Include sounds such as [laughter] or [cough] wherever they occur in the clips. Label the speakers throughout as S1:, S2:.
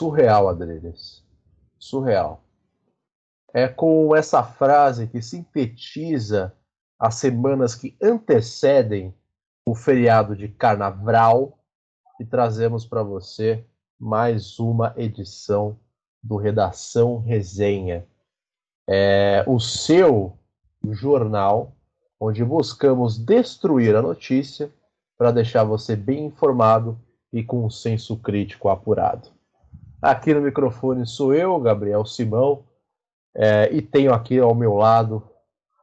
S1: Surreal, Adreles. Surreal. É com essa frase que sintetiza as semanas que antecedem o feriado de carnaval e trazemos para você mais uma edição do Redação Resenha. É o seu jornal onde buscamos destruir a notícia para deixar você bem informado e com um senso crítico apurado. Aqui no microfone sou eu, Gabriel Simão, é, e tenho aqui ao meu lado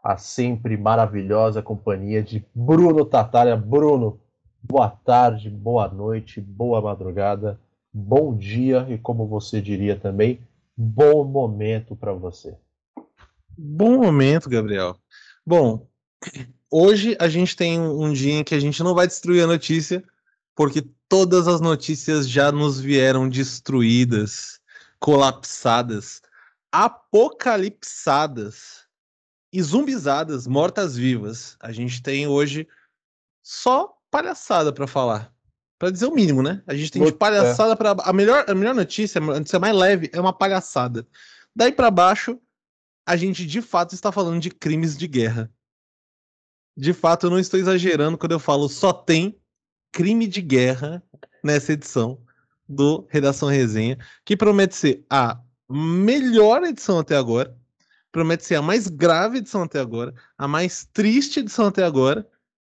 S1: a sempre maravilhosa companhia de Bruno Tatária. Bruno, boa tarde, boa noite, boa madrugada, bom dia e, como você diria também, bom momento para você.
S2: Bom momento, Gabriel. Bom, hoje a gente tem um dia em que a gente não vai destruir a notícia, porque todas as notícias já nos vieram destruídas, colapsadas, apocalipsadas e zumbizadas, mortas-vivas. A gente tem hoje só palhaçada para falar. Para dizer o mínimo, né? A gente tem de palhaçada para a melhor a melhor notícia, a notícia mais leve é uma palhaçada. Daí para baixo, a gente de fato está falando de crimes de guerra. De fato, eu não estou exagerando quando eu falo só tem crime de guerra nessa edição do Redação Resenha, que promete ser a melhor edição até agora, promete ser a mais grave edição até agora, a mais triste edição até agora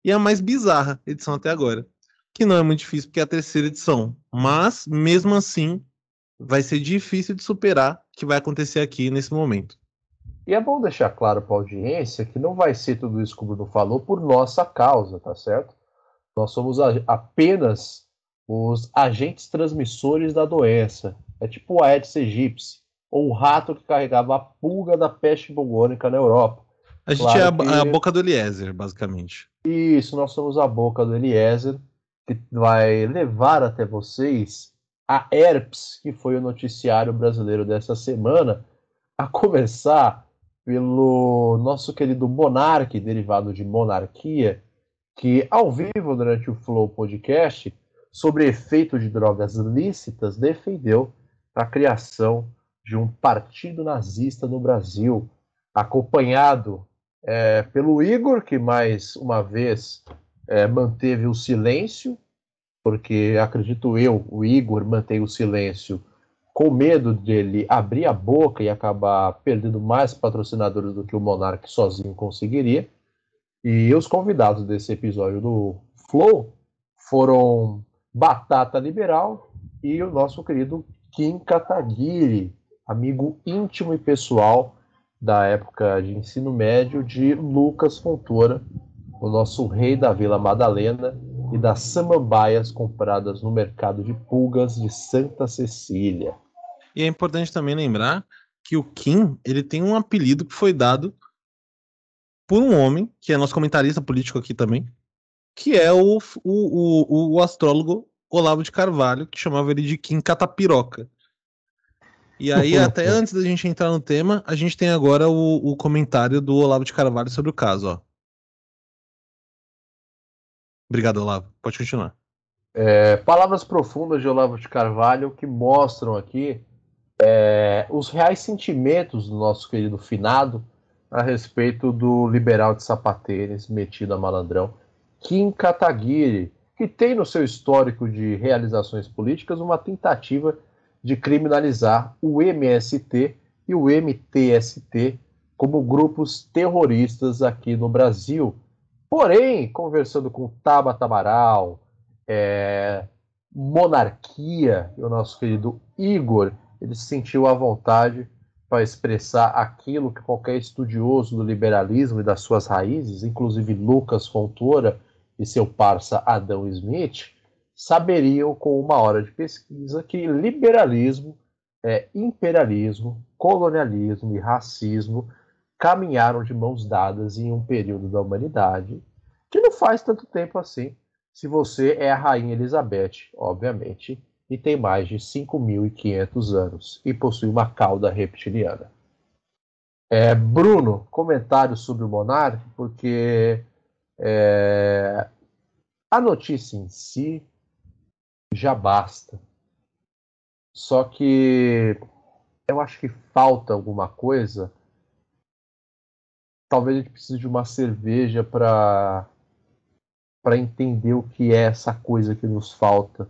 S2: e a mais bizarra edição até agora. Que não é muito difícil porque é a terceira edição, mas mesmo assim vai ser difícil de superar o que vai acontecer aqui nesse momento.
S1: E é bom deixar claro para a audiência que não vai ser tudo isso que o Bruno falou por nossa causa, tá certo? Nós somos a, apenas os agentes transmissores da doença. É tipo o Aedes aegypti, ou o rato que carregava a pulga da peste bubônica na Europa.
S2: A gente é a, que... a, boca do Eliezer, basicamente.
S1: Isso, nós somos a boca do Eliezer, que vai levar até vocês a herpes, que foi o noticiário brasileiro dessa semana, a começar pelo nosso querido monarque, derivado de monarquia, que ao vivo durante o Flow Podcast, sobre efeito de drogas lícitas, defendeu a criação de um partido nazista no Brasil, acompanhado é, pelo Igor, que mais uma vez é, manteve o silêncio, porque acredito eu, o Igor mantém o silêncio com medo dele abrir a boca e acabar perdendo mais patrocinadores do que o Monark sozinho conseguiria. E os convidados desse episódio do Flow foram Batata Liberal e o nosso querido Kim Kataguiri, amigo íntimo e pessoal da época de ensino médio de Lucas Fontoura, o nosso rei da Vila Madalena e das samambaias compradas no mercado de pulgas de Santa Cecília.
S2: E é importante também lembrar que o Kim ele tem um apelido que foi dado por um homem, que é nosso comentarista político aqui também, que é o, o, o, o astrólogo Olavo de Carvalho, que chamava ele de Kim Catapiroca. E aí, até antes da gente entrar no tema, a gente tem agora o, o comentário do Olavo de Carvalho sobre o caso, ó. Obrigado, Olavo. Pode continuar.
S1: É, palavras profundas de Olavo de Carvalho que mostram aqui é, os reais sentimentos do nosso querido finado a respeito do liberal de sapateiros metido a malandrão, Kim Kataguiri, que tem no seu histórico de realizações políticas uma tentativa de criminalizar o MST e o MTST como grupos terroristas aqui no Brasil. Porém, conversando com Tabata Amaral, é, Monarquia e o nosso querido Igor, ele se sentiu à vontade para expressar aquilo que qualquer estudioso do liberalismo e das suas raízes, inclusive Lucas Fontoura e seu parça Adão Smith, saberiam com uma hora de pesquisa que liberalismo, é, imperialismo, colonialismo e racismo caminharam de mãos dadas em um período da humanidade que não faz tanto tempo assim, se você é a Rainha Elizabeth, obviamente, e tem mais de 5.500 anos e possui uma cauda reptiliana. É, Bruno, comentário sobre o Monark, porque é, a notícia em si já basta. Só que eu acho que falta alguma coisa. Talvez a gente precise de uma cerveja para para entender o que é essa coisa que nos falta,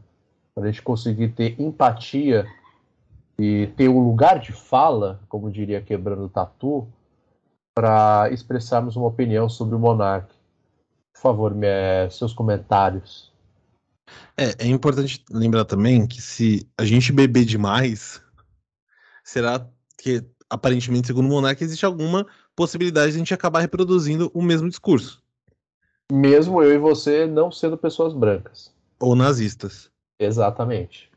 S1: para a gente conseguir ter empatia e ter um lugar de fala, como diria quebrando o tatu, para expressarmos uma opinião sobre o Monark. Por favor, me, seus comentários.
S2: É, é importante lembrar também que se a gente beber demais, será que aparentemente, segundo o Monark, existe alguma possibilidade de a gente acabar reproduzindo o mesmo discurso.
S1: Mesmo eu e você não sendo pessoas brancas.
S2: Ou nazistas.
S1: Exatamente.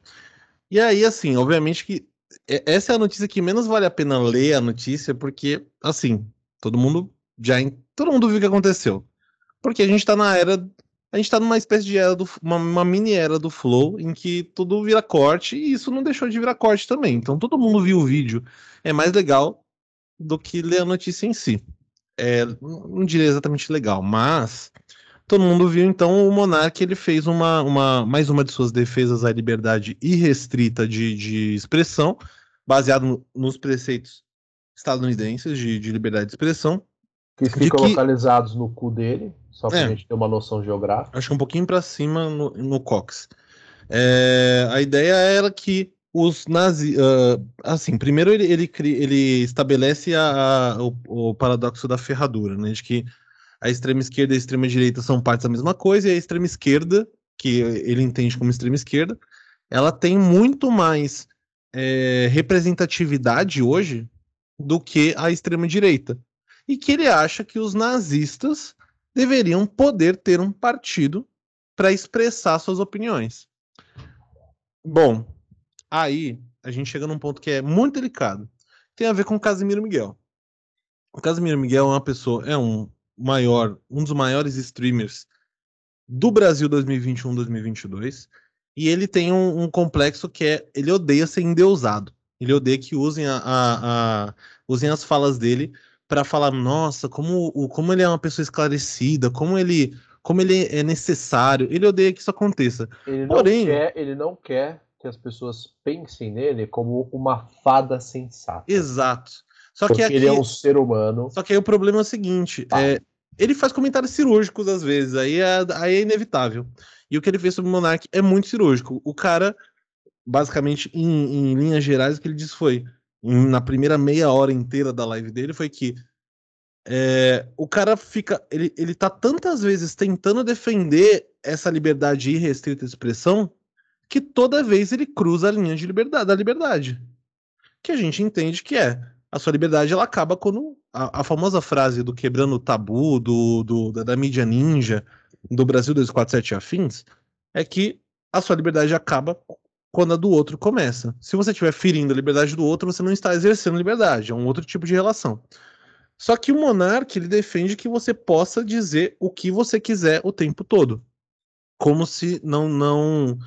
S2: E aí, assim, obviamente que essa é a notícia que menos vale a pena ler a notícia, porque, assim, todo mundo já. Todo mundo viu o que aconteceu. Porque a gente tá na era. A gente tá numa espécie de era do. Uma, uma mini era do Flow, em que tudo vira corte, e isso não deixou de virar corte também. Então todo mundo viu o vídeo. É mais legal do que ler a notícia em si. É, não diria exatamente legal, mas todo mundo viu, então o Monark ele fez uma, uma, mais uma de suas defesas à liberdade irrestrita de, de expressão, baseado no, nos preceitos estadunidenses de, de, liberdade de expressão.
S1: Que ficam que, localizados no cu dele, só para a é, gente ter uma noção geográfica.
S2: Acho que um pouquinho para cima no, no Cox. É, a ideia era que os nazis. Uh, assim, primeiro ele, ele, ele estabelece a, a, o, o, paradoxo da ferradura, né? De que a extrema esquerda e a extrema direita são partes da mesma coisa, e a extrema esquerda, que ele entende como extrema esquerda, ela tem muito mais é, representatividade hoje do que a extrema direita. E que ele acha que os nazistas deveriam poder ter um partido para expressar suas opiniões. Bom, aí a gente chega num ponto que é muito delicado. Tem a ver com Casimiro Miguel. O Casimiro Miguel é uma pessoa, é um maior, um dos maiores streamers do Brasil 2021-2022. E ele tem um, um, complexo que é ele odeia ser endeusado. Ele odeia que usem, a, a, a usem as falas dele para falar, nossa, como, o, como ele é uma pessoa esclarecida, como ele, como ele é necessário. Ele odeia que isso aconteça.
S1: Ele não, Porém, quer, ele não quer que as pessoas pensem nele como uma fada sensata.
S2: Exato.
S1: Só Porque que aqui, ele é um ser humano.
S2: Só que aí o problema é o seguinte: tá. é, ele faz comentários cirúrgicos às vezes, aí é, aí é inevitável. E o que ele fez sobre o Monark é muito cirúrgico. O cara, basicamente, em, em linhas gerais, o que ele disse foi: em, na primeira meia hora inteira da live dele, foi que é, o cara fica. Ele, ele tá tantas vezes tentando defender essa liberdade irrestrita de expressão que toda vez ele cruza a linha de liberdade, da liberdade. Que a gente entende que é a sua liberdade ela acaba quando a, a famosa frase do quebrando o tabu do, do da, da, mídia ninja do Brasil 247 afins é que a sua liberdade acaba quando a do outro começa. Se você estiver ferindo a liberdade do outro, você não está exercendo liberdade, é um outro tipo de relação. Só que o monarca ele defende que você possa dizer o que você quiser o tempo todo, como se não não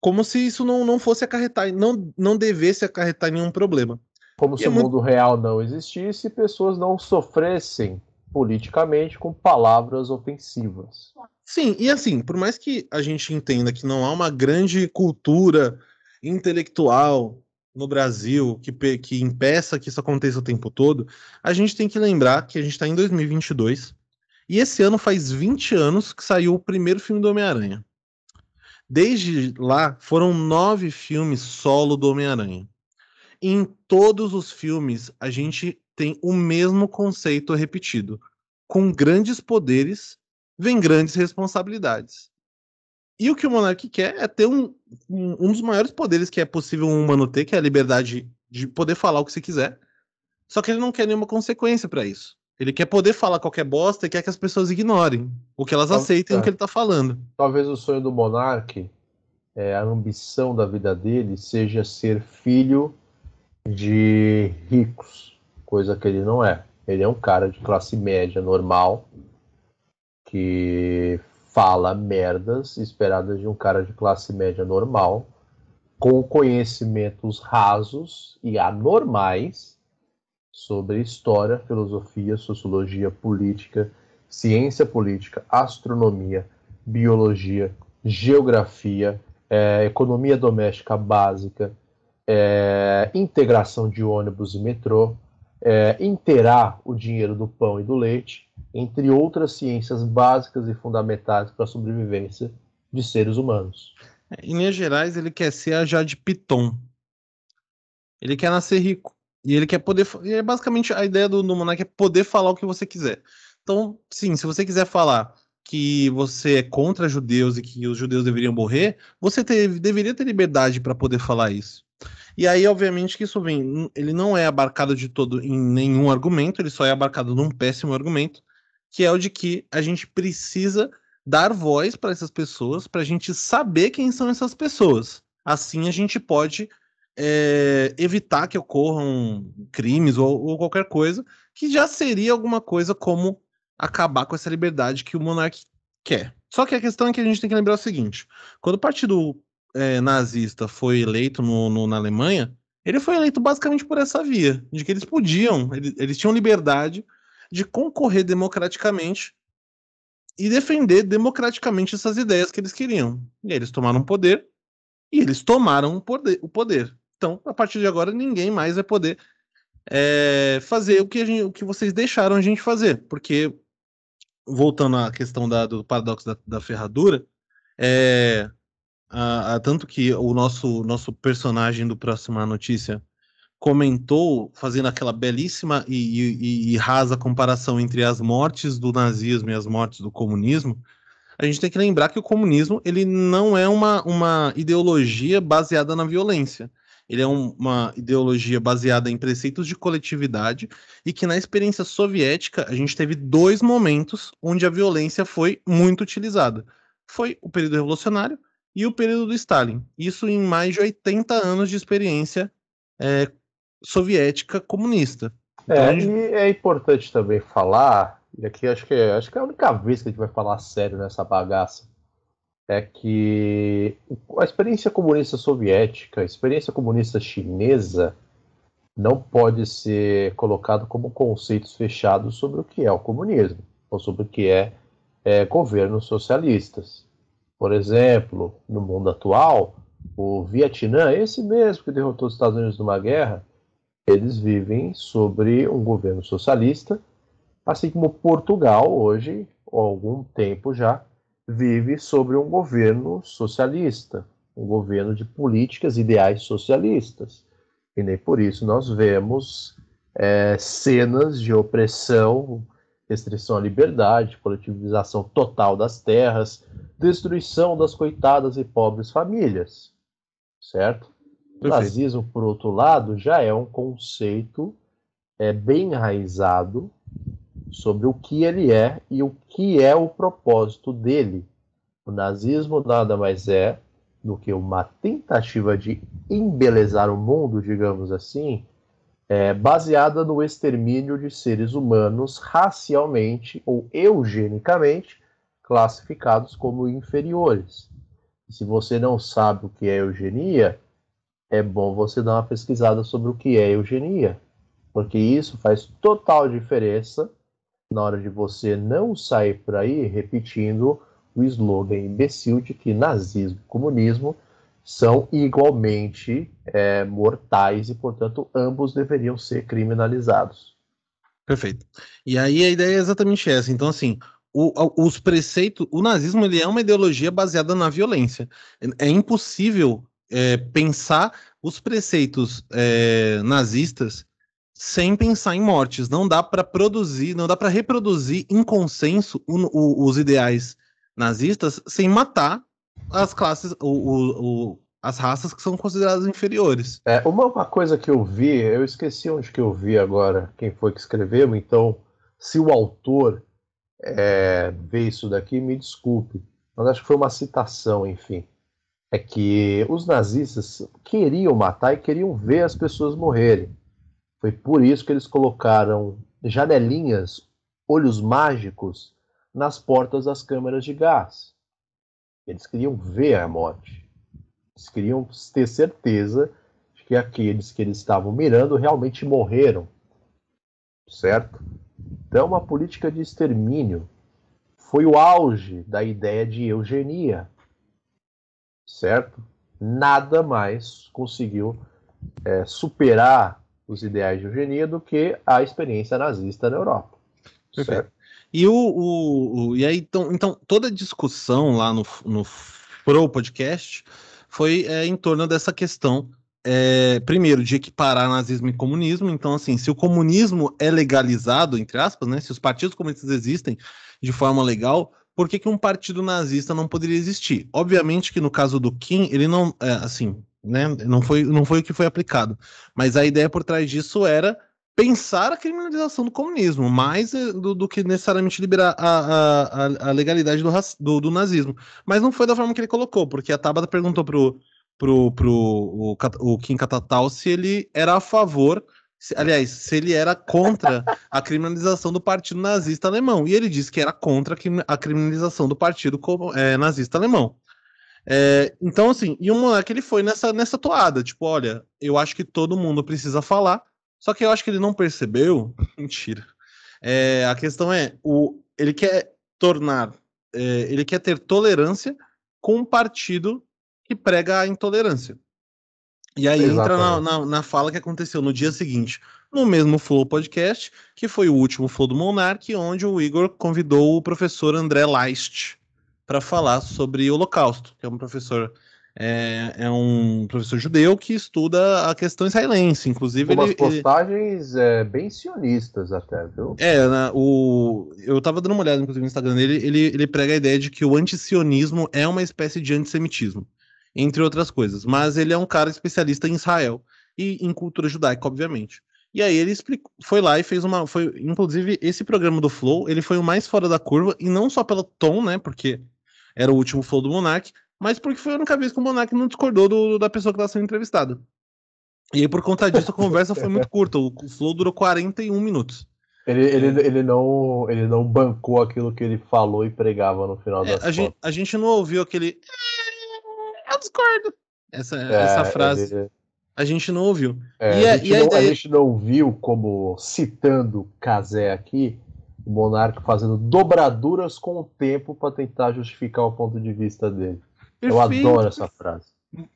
S2: como se isso não, não fosse acarretar, não, não devesse acarretar nenhum problema.
S1: Como e se é o mundo muito... real não existisse e pessoas não sofressem politicamente com palavras ofensivas.
S2: Sim, e assim, por mais que a gente entenda que não há uma grande cultura intelectual no Brasil que, que impeça que isso aconteça o tempo todo, a gente tem que lembrar que a gente está em 2022 e esse ano faz 20 anos que saiu o primeiro filme do Homem-Aranha. Desde lá, foram nove filmes solo do Homem-Aranha em todos os filmes a gente tem o mesmo conceito repetido. Com grandes poderes vem grandes responsabilidades. E o que o Monark quer é ter um, um, um, dos maiores poderes que é possível um humano ter, que é a liberdade de poder falar o que você quiser. Só que ele não quer nenhuma consequência para isso. Ele quer poder falar qualquer bosta e quer que as pessoas ignorem, o que elas aceitem é. o que ele tá falando.
S1: Talvez o sonho do Monark, é, a ambição da vida dele, seja ser filho de ricos, coisa que ele não é. Ele é um cara de classe média normal que fala merdas esperadas de um cara de classe média normal com conhecimentos rasos e anormais sobre história, filosofia, sociologia, política, ciência política, astronomia, biologia, geografia, é, economia doméstica básica, é, integração de ônibus e metrô, é, interar o dinheiro do pão e do leite, entre outras ciências básicas e fundamentais para a sobrevivência de seres humanos.
S2: Em Minas Gerais, ele quer ser a Jade Piton. Ele quer nascer rico. E ele quer poder. E é basicamente a ideia do, do é poder falar o que você quiser. Então, sim, se você quiser falar que você é contra judeus e que os judeus deveriam morrer, você deveria ter liberdade para poder falar isso. E aí, obviamente, que isso vem. Ele não é abarcado de todo em nenhum argumento, ele só é abarcado num péssimo argumento, que é o de que a gente precisa dar voz para essas pessoas, para a gente saber quem são essas pessoas. Assim a gente pode é, evitar que ocorram crimes ou, ou, qualquer coisa, que já seria alguma coisa como acabar com essa liberdade que o monarca quer. Só que a questão é que a gente tem que lembrar o seguinte: quando o partido é, nazista foi eleito no, no, na Alemanha, ele foi eleito basicamente por essa via, de que eles podiam, eles, eles tinham liberdade de concorrer democraticamente e defender democraticamente essas ideias que eles queriam. E eles tomaram o poder e eles tomaram o poder. O poder. Então, a partir de agora, ninguém mais vai poder é, fazer o que, gente, o que vocês deixaram a gente fazer. Porque, voltando à questão da, do paradoxo da, da ferradura, é, a, a, tanto que o nosso, nosso personagem do Próxima Notícia comentou, fazendo aquela belíssima e, e, e, rasa comparação entre as mortes do nazismo e as mortes do comunismo, a gente tem que lembrar que o comunismo ele não é uma, uma ideologia baseada na violência. Ele é um, uma ideologia baseada em preceitos de coletividade e que na experiência soviética a gente teve dois momentos onde a violência foi muito utilizada. Foi o período revolucionário e o período do Stalin. Isso em mais de 80 anos de experiência é, soviética comunista.
S1: Então, é, gente... e é importante também falar, e aqui acho que, é, acho que é a única vez que a gente vai falar sério nessa bagaça, é que a experiência comunista soviética, a experiência comunista chinesa, não pode ser colocado como conceitos fechados sobre o que é o comunismo, ou sobre o que é, é governos socialistas. Por exemplo, no mundo atual, o Vietnã, esse mesmo que derrotou os Estados Unidos numa guerra, eles vivem sobre um governo socialista, assim como Portugal hoje, há algum tempo já, vive sobre um governo socialista, um governo de políticas ideais socialistas. E nem por isso nós vemos é, cenas de opressão, restrição à liberdade, coletivização total das terras, destruição das coitadas e pobres famílias, certo? O nazismo, por outro lado, já é um conceito é, bem enraizado sobre o que ele é e o que é o propósito dele. O nazismo nada mais é do que uma tentativa de embelezar o mundo, digamos assim, é, baseada no extermínio de seres humanos racialmente ou eugenicamente classificados como inferiores. Se você não sabe o que é eugenia, é bom você dar uma pesquisada sobre o que é eugenia, porque isso faz total diferença na hora de você não sair por aí repetindo o slogan imbecil de que nazismo e comunismo são igualmente é, mortais e, portanto, ambos deveriam ser criminalizados.
S2: Perfeito. E aí a ideia é exatamente essa. Então, assim, o, os preceitos, o nazismo ele é uma ideologia baseada na violência. É, impossível é, pensar os preceitos é, nazistas sem pensar em mortes. Não dá para produzir, não dá para reproduzir em consenso o, o, os ideais nazistas sem matar as classes, o, as raças que são consideradas inferiores.
S1: É, uma, uma coisa que eu vi, eu esqueci onde que eu vi agora, quem foi que escreveu, então, se o autor é, ver isso daqui, me desculpe, mas acho que foi uma citação, enfim. É que os nazistas queriam matar e queriam ver as pessoas morrerem. Foi por isso que eles colocaram janelinhas, olhos mágicos, nas portas das câmeras de gás. Eles queriam ver a morte. Eles queriam ter certeza de que aqueles que eles estavam mirando realmente morreram. certo? Então, uma política de extermínio foi o auge da ideia de eugenia, certo? Nada mais conseguiu é, superar os ideais de eugenia do que a experiência nazista na Europa.
S2: Certo? E, o, o, o, e aí, então, então, toda a discussão lá no, no Pro Podcast foi é, em torno dessa questão, é, primeiro, de equiparar nazismo e comunismo. Então, assim, se o comunismo é legalizado, entre aspas, né, se os partidos comunistas existem de forma legal, por que, que um partido nazista não poderia existir? Obviamente que no caso do Kim, ele não, é, assim, né, não foi, não foi o que foi aplicado, mas a ideia por trás disso era pensar a criminalização do comunismo, mais eh, do, do que necessariamente liberar a, a, a legalidade do, do, do, nazismo. Mas não foi da forma que ele colocou, porque a Tabata perguntou pro, pro, pro o, o Kim Katatal se ele era a favor, se, aliás, se ele era contra a criminalização do partido nazista alemão. E ele disse que era contra a criminalização do partido é, nazista alemão. É, então, assim, e o moleque ele foi nessa, nessa toada, tipo, olha, eu acho que todo mundo precisa falar, só que eu acho que ele não percebeu. [laughs] Mentira. É, a questão é, o, ele quer tornar, é, ele quer ter tolerância com um partido que prega a intolerância. E aí Exatamente. entra na, na, na, fala que aconteceu no dia seguinte, no mesmo Flow Podcast, que foi o último Flow do Monark, onde o Igor convidou o professor André Leist para falar sobre o Holocausto, que é um professor é, é, um professor judeu que estuda a questão israelense, inclusive
S1: Umas ele, postagens ele... É, bem sionistas até, viu?
S2: É, né, o... eu tava dando uma olhada inclusive no Instagram dele, ele, ele prega a ideia de que o antisionismo é uma espécie de antissemitismo, entre outras coisas, mas ele é um cara especialista em Israel e em cultura judaica, obviamente. E aí ele explicou, foi lá e fez uma, foi, inclusive esse programa do Flow, ele foi o mais fora da curva e não só pelo tom, né, porque era o último Flow do Monark, mas porque foi a única vez que o Monark não discordou do, da pessoa que estava sendo entrevistada. E aí, por conta disso, a conversa foi muito [laughs] curta. O, flow durou 41 minutos.
S1: Ele, ele, ele, não, ele não bancou aquilo que ele falou e pregava no final é,
S2: das a gente, a gente não ouviu aquele. É, eu discordo. Essa, é, essa frase. Ele... A gente não ouviu.
S1: É, e a, gente e a, não, ideia... a gente não viu, como citando Casé aqui, o Monarca fazendo dobraduras com o tempo para tentar justificar o ponto de vista dele. Perfeito. Eu adoro essa frase.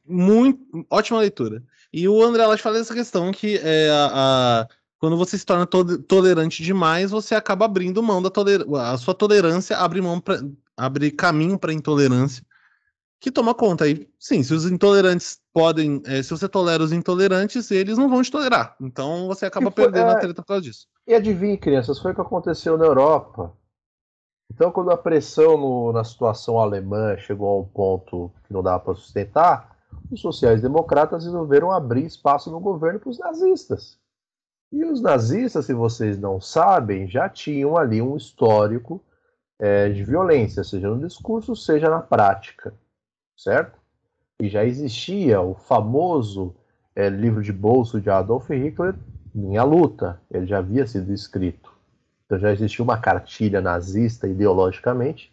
S2: Muito ótima leitura. E o André Lash fala essa questão que é a, a, quando você se torna to tolerante demais, você acaba abrindo mão da tolerância. A sua tolerância abre mão pra, abre caminho para intolerância, que toma conta aí. Sim, se os intolerantes podem, é, se você tolera os intolerantes, eles não vão te tolerar. Então você acaba foi, perdendo é... a treta por causa disso.
S1: E adivinhe, crianças, foi o que aconteceu na Europa. Então, quando a pressão no, na situação alemã chegou a um ponto que não dava para sustentar, os sociais-democratas resolveram abrir espaço no governo para os nazistas. E os nazistas, se vocês não sabem, já tinham ali um histórico é, de violência, seja no discurso, seja na prática, certo? E já existia o famoso é, livro de bolso de Adolf Hitler, Minha Luta, ele já havia sido escrito. Então já existia uma cartilha nazista ideologicamente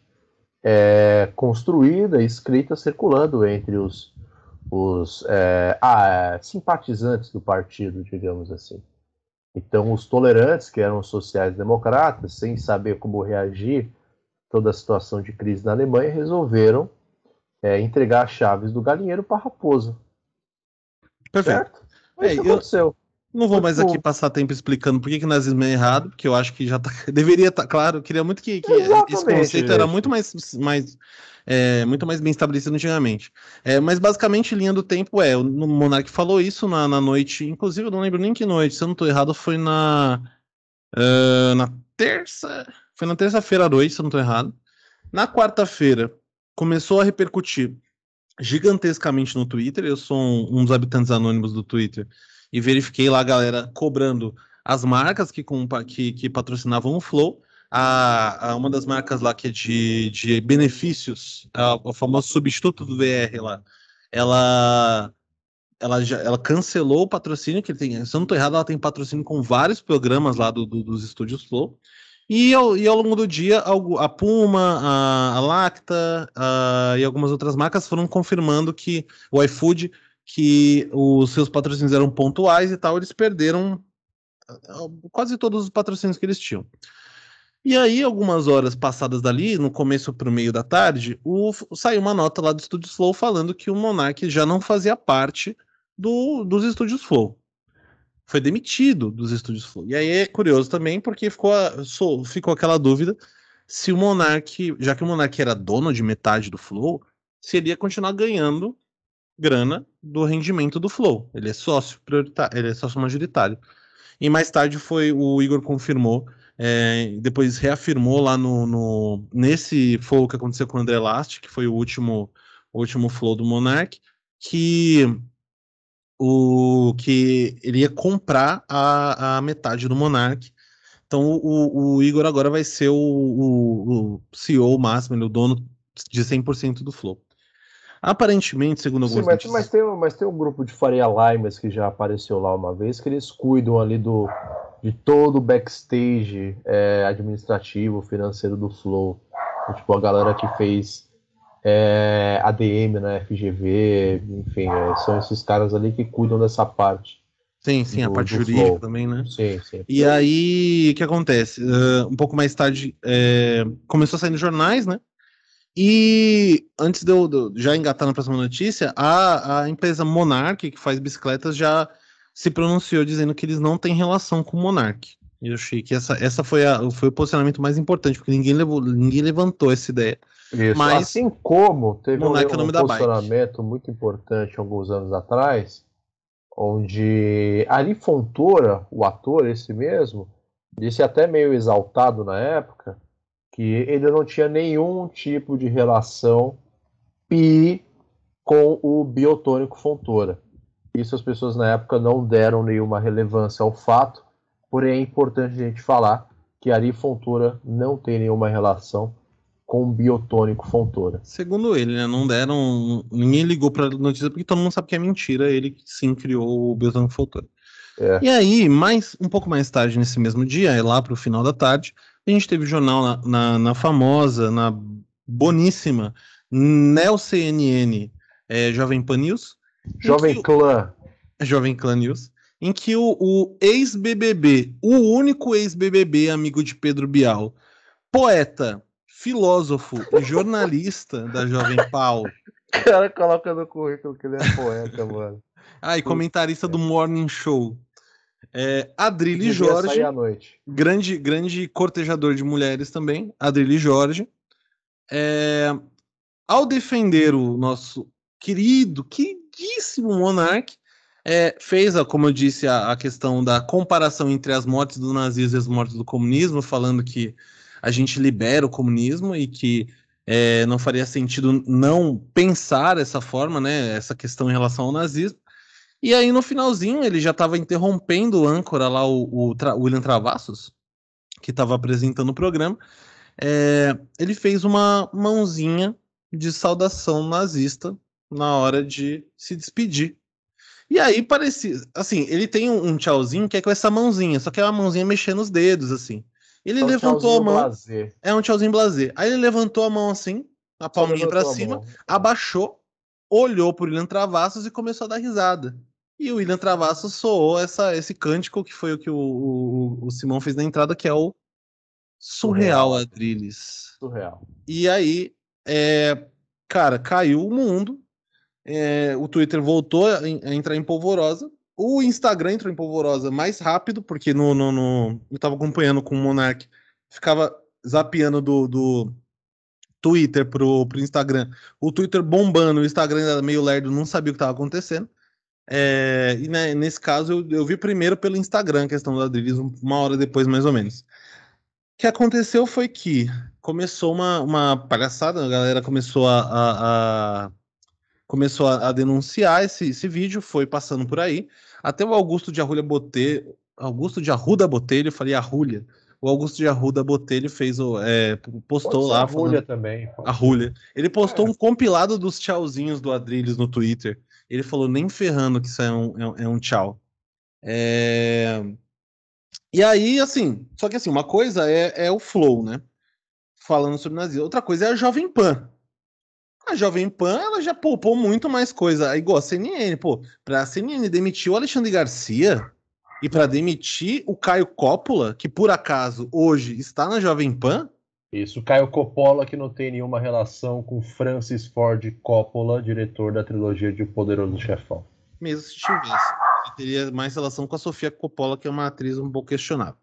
S1: é, construída e escrita circulando entre os, os é, ah, simpatizantes do partido, digamos assim. Então, os tolerantes, que eram sociais-democratas, sem saber como reagir toda a situação de crise na Alemanha, resolveram é, entregar as chaves do galinheiro para a raposa.
S2: Perfeito. Certo? É, isso aconteceu. Não vou mais aqui passar tempo explicando por que, que nazismo é errado, porque eu acho que já tá, [laughs] deveria estar tá, claro. Eu queria muito que, que esse conceito era muito mais, mais é, muito mais bem estabelecido antigamente. É, mas basicamente, linha do tempo é, o Monark falou isso na, na noite, inclusive eu não lembro nem que noite, se eu não estou errado, foi na uh, na terça, foi na terça-feira à noite, se eu não estou errado. Na quarta-feira começou a repercutir gigantescamente no Twitter. Eu sou um, um dos habitantes anônimos do Twitter e verifiquei lá a galera cobrando as marcas que, que, que patrocinavam o Flow. A, a, uma das marcas lá que é de, de benefícios, a, o famoso substituto do VR lá, ela ela, já, ela cancelou o patrocínio, que tem, se eu não estou errado, ela tem patrocínio com vários programas lá do, do, dos estúdios Flow. E ao, e ao longo do dia, a Puma, a, a Lacta a, e algumas outras marcas foram confirmando que o iFood que os seus patrocínios eram pontuais e tal, eles perderam quase todos os patrocínios que eles tinham. E aí, algumas horas passadas dali, no começo para o meio da tarde, o, saiu uma nota lá do Estúdios Flow falando que o Monark já não fazia parte do, dos Estúdios Flow. Foi demitido dos Estúdios Flow. E aí é curioso também, porque ficou, ficou aquela dúvida se o Monark, já que o Monark era dono de metade do Flow, se ele ia continuar ganhando grana do rendimento do Flow. Ele é sócio prioritário, ele é sócio majoritário. E mais tarde foi o Igor confirmou, é, depois reafirmou lá no, no, nesse Flow que aconteceu com o André Last, que foi o último, o último Flow do Monark, que o que ele ia comprar a, a metade do Monark. Então o, o Igor agora vai ser o, o, o CEO máximo, o dono de 100% do Flow. Aparentemente, segundo alguns
S1: Sim, mas, mas, tem, mas tem um grupo de Faria Limers que já apareceu lá uma vez, que eles cuidam ali do, de todo o backstage é, administrativo, financeiro do Flow. Tipo, a galera que fez é, ADM na FGV, enfim, é, são esses caras ali que cuidam dessa parte.
S2: Sim, sim, do, a parte jurídica flow. também, né?
S1: Sim, sim.
S2: E aí, o que acontece? Uh, um pouco mais tarde, é, começou a sair nos jornais, né? E antes de eu, de eu, já engatar na próxima notícia, a, a empresa Monarch, que faz bicicletas, já se pronunciou dizendo que eles não têm relação com o Monarch. Eu achei que essa, essa foi, a, foi o posicionamento mais importante, porque ninguém, levou, ninguém levantou essa ideia.
S1: Isso. Mas, assim como teve um, é um posicionamento muito importante alguns anos atrás, onde Ari Fontoura, o ator, esse mesmo, disse até meio exaltado na época, que ele não tinha nenhum tipo de relação pi com o biotônico Fontoura. Isso as pessoas na época não deram nenhuma relevância ao fato, porém é importante a gente falar que Ari Fontoura não tem nenhuma relação com o biotônico Fontoura.
S2: Segundo ele, né, não deram, ninguém ligou para a notícia porque todo mundo sabe que é mentira, ele sim criou o biotônico Fontoura. É. E aí, mais um pouco mais tarde nesse mesmo dia, lá para o final da tarde, a gente teve jornal na, na, na famosa, na boníssima Neo CNN é, Jovem Pan News.
S1: Jovem Clã.
S2: O, Jovem Clã News. Em que o, o ex-BBB, o único ex-BBB amigo de Pedro Bial, poeta, filósofo e jornalista da Jovem Pan.
S1: O cara coloca no currículo que ele é poeta, mano. [laughs]
S2: Ah, e comentarista do Morning Show. É, Adrilho Jorge, grande, grande cortejador de mulheres também, Adrilho Jorge. É, ao defender o nosso querido, queridíssimo Monark, é, fez, como eu disse, a, a, questão da comparação entre as mortes do nazismo e as mortes do comunismo, falando que a gente libera o comunismo e que é, não faria sentido não pensar essa forma, né, essa questão em relação ao nazismo. E aí, no finalzinho, ele já estava interrompendo o âncora lá, o, o William Travassos, que estava apresentando o programa. É, ele fez uma mãozinha de saudação nazista na hora de se despedir. E aí parecia, assim, ele tem um, um, tchauzinho que é com essa mãozinha, só que é uma mãozinha mexendo os dedos, assim. Ele é um levantou a mão. Blazer. É um tchauzinho blazer. Aí ele levantou a mão assim, a palminha para cima, abaixou, olhou pro William Travassos e começou a dar risada. E o William Travasso soou essa, esse cântico que foi o que o, o, o Simão fez na entrada, que é o Surreal, Surreal. Adrilles.
S1: Surreal.
S2: E aí, é, cara, caiu o mundo. É, o Twitter voltou a, a, entrar em polvorosa. O Instagram entrou em polvorosa mais rápido, porque no, no, no eu tava acompanhando com o Monark, ficava zapeando do, do Twitter pro, pro Instagram. O Twitter bombando, o Instagram era meio lerdo, não sabia o que tava acontecendo. É, e né, nesse caso eu, eu, vi primeiro pelo Instagram a questão do Adriles, uma hora depois, mais ou menos. O que aconteceu foi que começou uma, uma palhaçada, a galera começou a, a, a começou a, a denunciar esse, esse, vídeo, foi passando por aí. Até o Augusto de Arruda Botelho, Augusto de Arruda Botelho, eu falei Arrulha. O Augusto de Arruda Botelho fez o, é, postou lá.
S1: Arrulha falando, também.
S2: Arrulha. Ele postou é. um compilado dos tchauzinhos do Adrilles no Twitter. Ele falou nem ferrando que isso é um, é, é um tchau. É... E aí, assim, só que assim, uma coisa é, é o Flow, né? Falando sobre nazismo. Outra coisa é a Jovem Pan. A Jovem Pan, ela já poupou muito mais coisa. Igual a CNN, pô. Pra CNN demitir o Alexandre Garcia e para demitir o Caio Coppola, que por acaso hoje está na Jovem Pan.
S1: Isso, Caio Coppola, que não tem nenhuma relação com Francis Ford Coppola, diretor da trilogia de O Poderoso Chefão.
S2: Mesmo se tivesse. Ele teria mais relação com a Sofia Coppola, que é uma atriz um pouco questionável.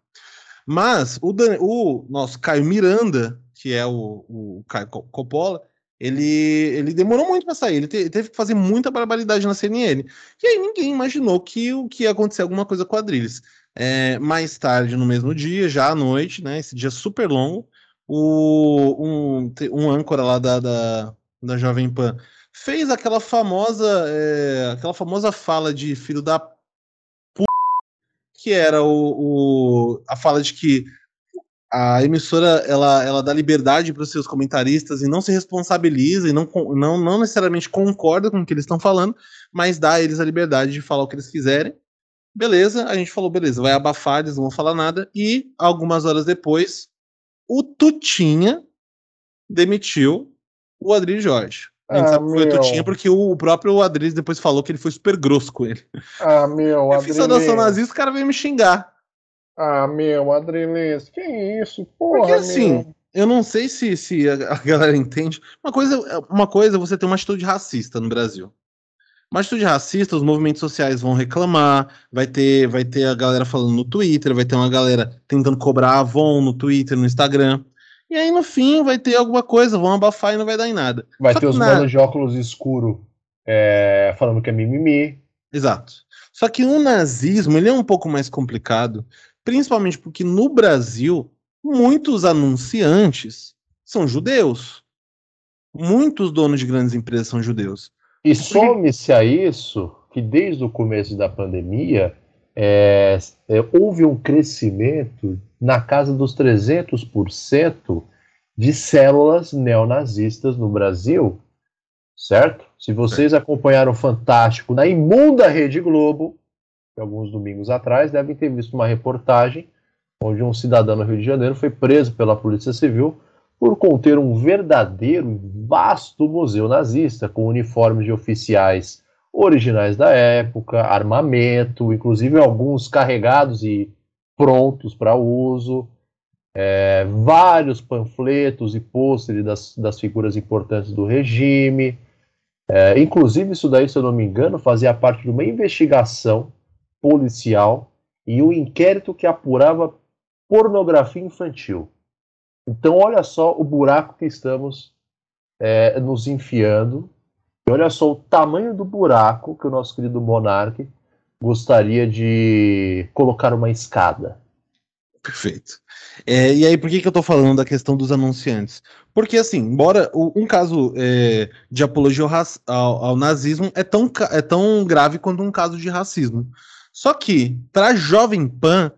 S2: Mas o, Dan, o nosso Caio Miranda, que é o, o Caio Coppola, ele, ele demorou muito para sair, ele, te, teve que fazer muita barbaridade na CNN. E aí ninguém imaginou que o que ia acontecer alguma coisa com a Adrilles. É, mais tarde, no mesmo dia, já à noite, né, esse dia super longo, o, um, um âncora lá da, da, da Jovem Pan fez aquela famosa é, aquela famosa fala de filho da p... que era o, o, a fala de que a emissora ela, ela dá liberdade para os seus comentaristas e não se responsabiliza e não, não, não necessariamente concorda com o que eles estão falando, mas dá a eles a liberdade de falar o que eles quiserem. Beleza, a gente falou, beleza, vai abafar, eles não vão falar nada. E algumas horas depois, o Tutinha demitiu o Adri Jorge. A gente ah, sabe que foi o Tutinha porque o próprio Adri depois falou que ele foi super grosso com ele.
S1: Ah, meu,
S2: Eu fiz saudação nazista, o cara veio me xingar.
S1: Ah, meu, Adriles, que isso? Porra,
S2: Porque assim, meu. eu não sei se, se a, a, galera entende. Uma coisa, uma coisa é você ter uma atitude racista no Brasil. Uma atitude racista, os movimentos sociais vão reclamar, vai ter, vai ter a galera falando no Twitter, vai ter uma galera tentando cobrar a Avon no Twitter, no Instagram. E aí, no fim, vai ter alguma coisa, vão abafar e não vai dar em nada.
S1: Vai Só ter os nada... manos de óculos escuro é, falando que é mimimi.
S2: Exato. Só que o nazismo, ele é um pouco mais complicado, principalmente porque no Brasil muitos anunciantes são judeus. Muitos donos de grandes empresas são judeus.
S1: E some-se a isso que desde o começo da pandemia é, é, houve um crescimento na casa dos 300% de células neonazistas no Brasil, certo? Se vocês acompanharam o Fantástico na imunda Rede Globo, alguns domingos atrás, devem ter visto uma reportagem onde um cidadão no Rio de Janeiro foi preso pela Polícia Civil por conter um verdadeiro vasto museu nazista com uniformes de oficiais originais da época, armamento, inclusive alguns carregados e prontos para uso, é, vários panfletos e pôsteres das, das figuras importantes do regime. É, inclusive, isso daí, se eu não me engano, fazia parte de uma investigação policial e um inquérito que apurava pornografia infantil. Então, olha só o buraco que estamos é, nos enfiando. E olha só o tamanho do buraco que o nosso querido Monark gostaria de colocar uma escada.
S2: Perfeito. É, e aí, por que, que eu estou falando da questão dos anunciantes? Porque, assim, embora o, um caso é, de apologia ao, ao, ao, nazismo é tão, é tão grave quanto um caso de racismo. Só que, para Jovem Pan,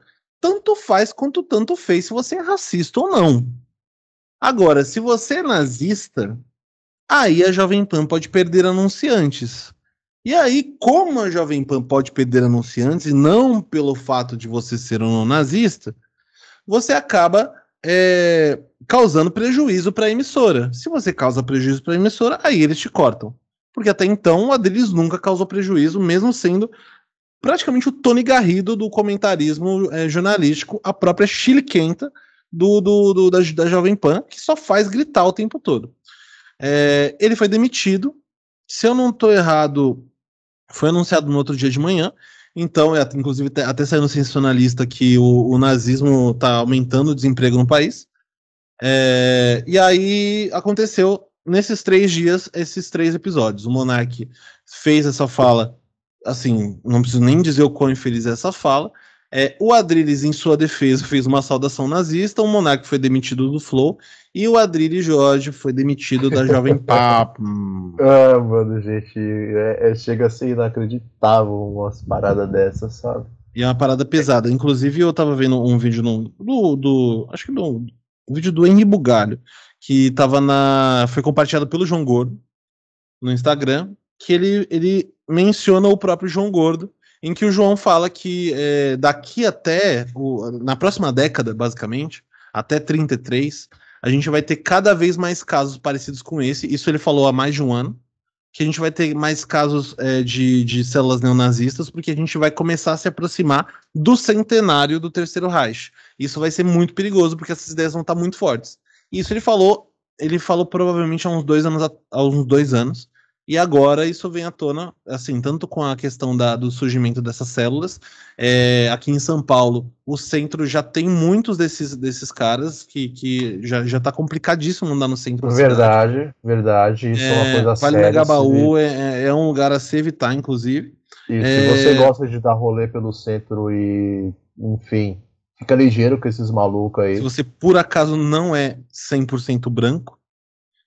S2: tanto faz quanto tanto fez se você é racista ou não. Agora, se você é nazista, aí a Jovem Pan pode perder anunciantes. E aí, como a Jovem Pan pode perder anunciantes, não pelo fato de você ser um nazista, você acaba é, causando prejuízo para a emissora. Se você causa prejuízo para a emissora, aí eles te cortam. Porque até então a deles nunca causou prejuízo, mesmo sendo praticamente o Tony Garrido do comentarismo é, jornalístico, a própria Chile Quenta do, do, do da, da, Jovem Pan, que só faz gritar o tempo todo. É, ele foi demitido. Se eu não estou errado, foi anunciado no outro dia de manhã. Então, é, inclusive, até saiu no sensacionalista que o, o nazismo está aumentando o desemprego no país. É, e aí aconteceu nesses três dias esses três episódios. O Monark fez essa fala assim, não preciso nem dizer o quão infeliz é essa fala. É, o Adriles, em sua defesa, fez uma saudação nazista, o Monark foi demitido do Flow e o Adriles Jorge foi demitido da Jovem [laughs] Papo.
S1: ah, mano, gente, é, é, chega a ser inacreditável umas paradas dessas, sabe?
S2: E é uma parada pesada. Inclusive, eu tava vendo um vídeo no, do, do acho que do, um vídeo do Henri Bugalho, que tava na. foi compartilhado pelo João Gordo no Instagram, que ele, ele menciona o próprio João Gordo, em que o João fala que é, daqui até, o, na próxima década, basicamente, até 33, a gente vai ter cada vez mais casos parecidos com esse. Isso ele falou há mais de um ano, que a gente vai ter mais casos é, de, de células neonazistas, porque a gente vai começar a se aproximar do centenário do Terceiro Reich. Isso vai ser muito perigoso, porque essas ideias vão estar muito fortes. Isso ele falou, ele falou provavelmente há uns dois anos, há uns dois anos, e agora isso vem à tona, assim, tanto com a questão da, do surgimento dessas células. É, aqui em São Paulo, o centro já tem muitos desses, desses caras que, que já, já tá complicadíssimo andar no centro.
S1: Verdade, cidade. verdade. Isso é, é uma coisa
S2: vale séria. Vale Gabaú é, é, é um lugar a se evitar, inclusive.
S1: E se é, você gosta de dar rolê pelo centro e, enfim, fica ligeiro com esses malucos aí.
S2: Se você por acaso não é 100% branco,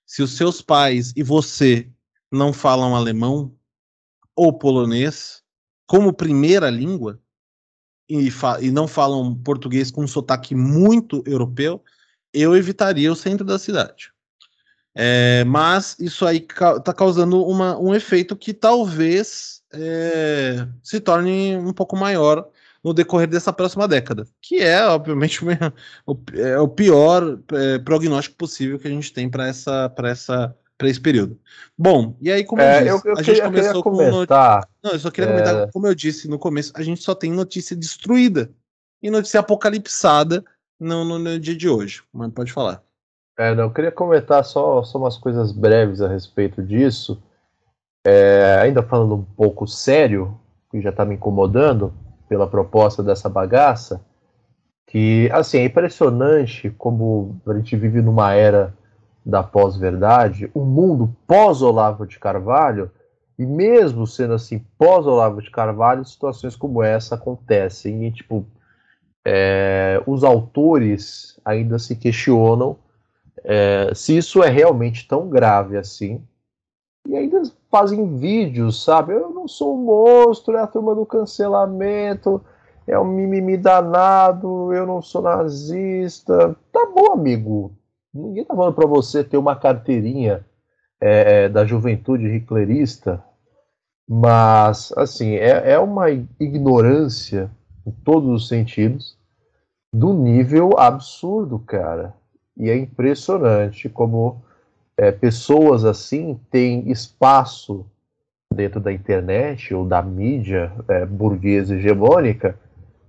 S2: se os seus pais e você não falam alemão ou polonês como primeira língua e, e não falam português com um sotaque muito europeu, eu evitaria o centro da cidade. É, mas isso aí está causando uma, um efeito que talvez é, se torne um pouco maior no decorrer dessa próxima década, que é, obviamente, [laughs] o, é o pior é, prognóstico possível que a gente tem para essa, essa para esse período. Bom, e aí, como
S1: é, eu disse, eu, eu a gente começou com. Comentar,
S2: Não, eu só queria é... comentar, como eu disse no começo, a gente só tem notícia destruída e notícia apocalipsada no, no, no dia de hoje. Mas pode falar.
S1: É, não, eu queria comentar só, só umas coisas breves a respeito disso. É, ainda falando um pouco sério, que já está me incomodando pela proposta dessa bagaça, que, assim, é impressionante como a gente vive numa era da pós-verdade, o mundo pós-Olavo de Carvalho, e mesmo sendo assim, pós-Olavo de Carvalho, situações como essa acontecem e, tipo, é, os autores ainda se questionam é, se isso é realmente tão grave assim, e ainda fazem vídeos, sabe? Eu não sou um monstro, é a turma do cancelamento, é um mimimi danado, eu não sou nazista. Tá bom, amigo. Ninguém está falando para você ter uma carteirinha é, da juventude hitlerista, mas, assim, é, é uma ignorância em todos os sentidos do nível absurdo, cara. E é impressionante como é, pessoas assim têm espaço dentro da internet ou da mídia é, burguesa hegemônica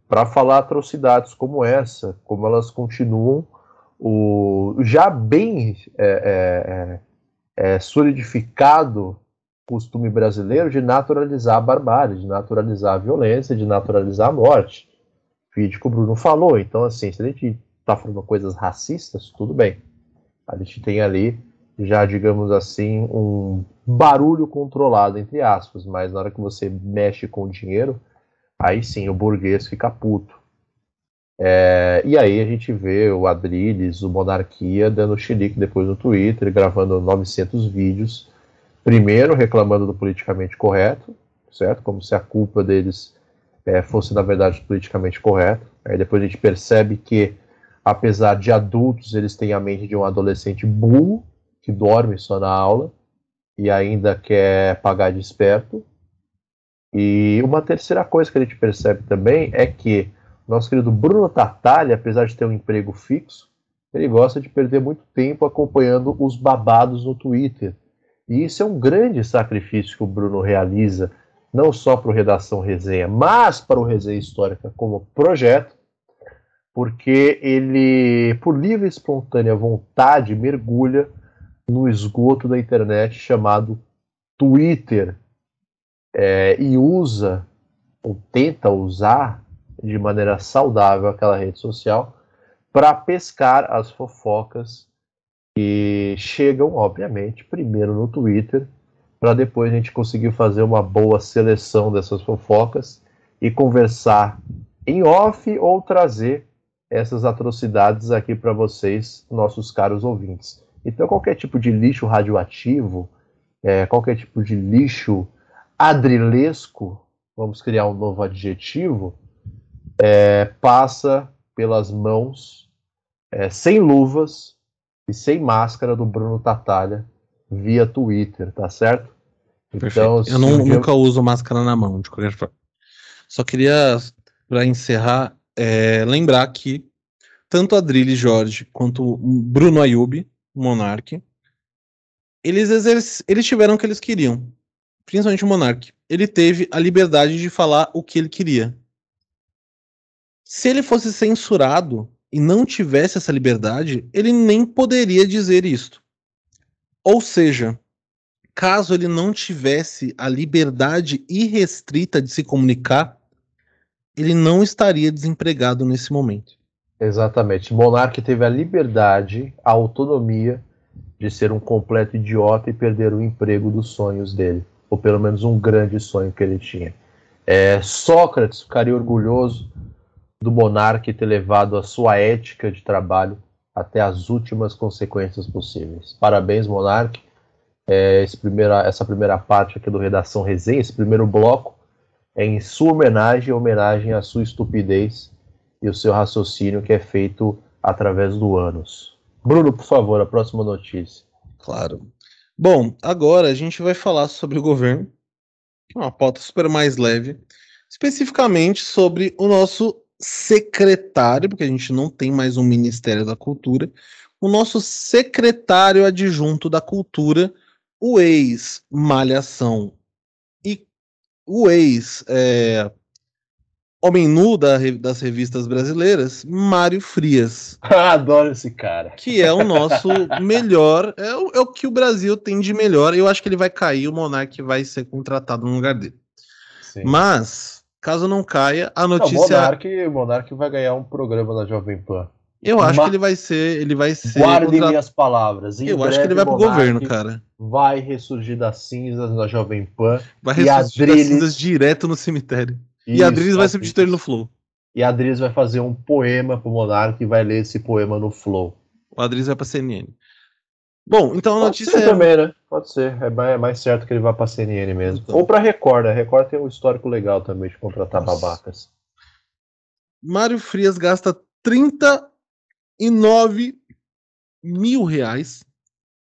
S1: para falar atrocidades como essa, como elas continuam o já bem é, é, é, é, solidificado costume brasileiro de naturalizar a barbárie, de naturalizar a violência, de naturalizar a morte. Vídeo que o Bruno falou. Então, assim, se a gente está falando coisas racistas, tudo bem. A gente tem ali já, digamos assim, um barulho controlado, entre aspas, mas na hora que você mexe com o dinheiro, aí sim o burguês fica puto. É, e aí a gente vê o Adriles, o Monarquia, dando chilique depois no Twitter, gravando 900 vídeos, primeiro reclamando do politicamente correto, certo? Como se a culpa deles é, fosse, na verdade, politicamente correto. Aí depois a gente percebe que, apesar de adultos, eles têm a mente de um adolescente burro, que dorme só na aula, e ainda quer pagar de esperto. E uma terceira coisa que a gente percebe também é que nosso querido Bruno Tartaglia, apesar de ter um emprego fixo, ele gosta de perder muito tempo acompanhando os babados no Twitter. E isso é um grande sacrifício que o Bruno realiza, não só para o Redação Resenha, mas para o Resenha Histórica como projeto, porque ele, por livre e espontânea vontade, mergulha no esgoto da internet chamado Twitter é, e usa, ou tenta usar, de maneira saudável aquela rede social para pescar as fofocas que chegam, obviamente, primeiro no Twitter, para depois a gente conseguir fazer uma boa seleção dessas fofocas e conversar em off ou trazer essas atrocidades aqui para vocês, nossos caros ouvintes. Então, qualquer tipo de lixo radioativo, é, qualquer tipo de lixo adrilesco, vamos criar um novo adjetivo, é, passa pelas mãos, é, sem luvas e sem máscara do Bruno Tatalha via Twitter, tá certo?
S2: Então, eu não, dia... nunca uso máscara na mão, de qualquer forma. Só queria, para encerrar, é, lembrar que tanto Adrilles Jorge quanto Bruno Ayub, Monarque, eles, exerc... eles tiveram o que eles queriam, principalmente o Monark. Ele teve a liberdade de falar o que ele queria. Se ele fosse censurado e não tivesse essa liberdade, ele nem poderia dizer isto. Ou seja, caso ele não tivesse a liberdade irrestrita de se comunicar, ele não estaria desempregado nesse momento.
S1: Exatamente. Monark teve a liberdade, a autonomia de ser um completo idiota e perder o emprego dos sonhos dele, ou pelo menos um grande sonho que ele tinha. É, Sócrates ficaria orgulhoso do monarca ter levado a sua ética de trabalho até as últimas consequências possíveis. Parabéns, monarca. É, primeira, essa primeira parte aqui do Redação Resenha, esse primeiro bloco, é em sua homenagem, homenagem à sua estupidez e o seu raciocínio que é feito através do ânus. Bruno, por favor, a próxima notícia.
S2: Claro. Bom, agora a gente vai falar sobre o governo, uma pauta super mais leve, especificamente sobre o nosso secretário, porque a gente não tem mais um Ministério da Cultura, o nosso secretário adjunto da Cultura, o ex-Malhação e o ex é, Homem Nu da, das revistas brasileiras, Mário Frias. [laughs]
S1: Adoro esse cara.
S2: Que é o nosso melhor, é o, é o, que o Brasil tem de melhor. Eu acho que ele vai cair, o Monark vai ser contratado no lugar dele. Sim. Mas, caso não caia, a notícia. Não, o,
S1: Monark, Monark vai ganhar um programa na Jovem Pan.
S2: Eu acho que ele vai ser. Ele vai ser.
S1: Guarde contra... minhas palavras.
S2: Em eu acho que ele vai pro governo, cara.
S1: Vai ressurgir das cinzas na Jovem Pan.
S2: Vai ressurgir das cinzas direto no cemitério. Isso, e a Adriles vai substituir no Flow.
S1: E a Adriles vai fazer um poema pro Monark e vai ler esse poema no Flow.
S2: O Adriles vai pra CNN. Bom, então a
S1: Pode
S2: notícia
S1: ser é... também, né? Pode ser. É mais, é mais certo que ele vá pra CNN mesmo. Então. Ou pra Record, né? Record tem um histórico legal também de contratar Nossa. babacas.
S2: Mário Frias gasta 39 mil reais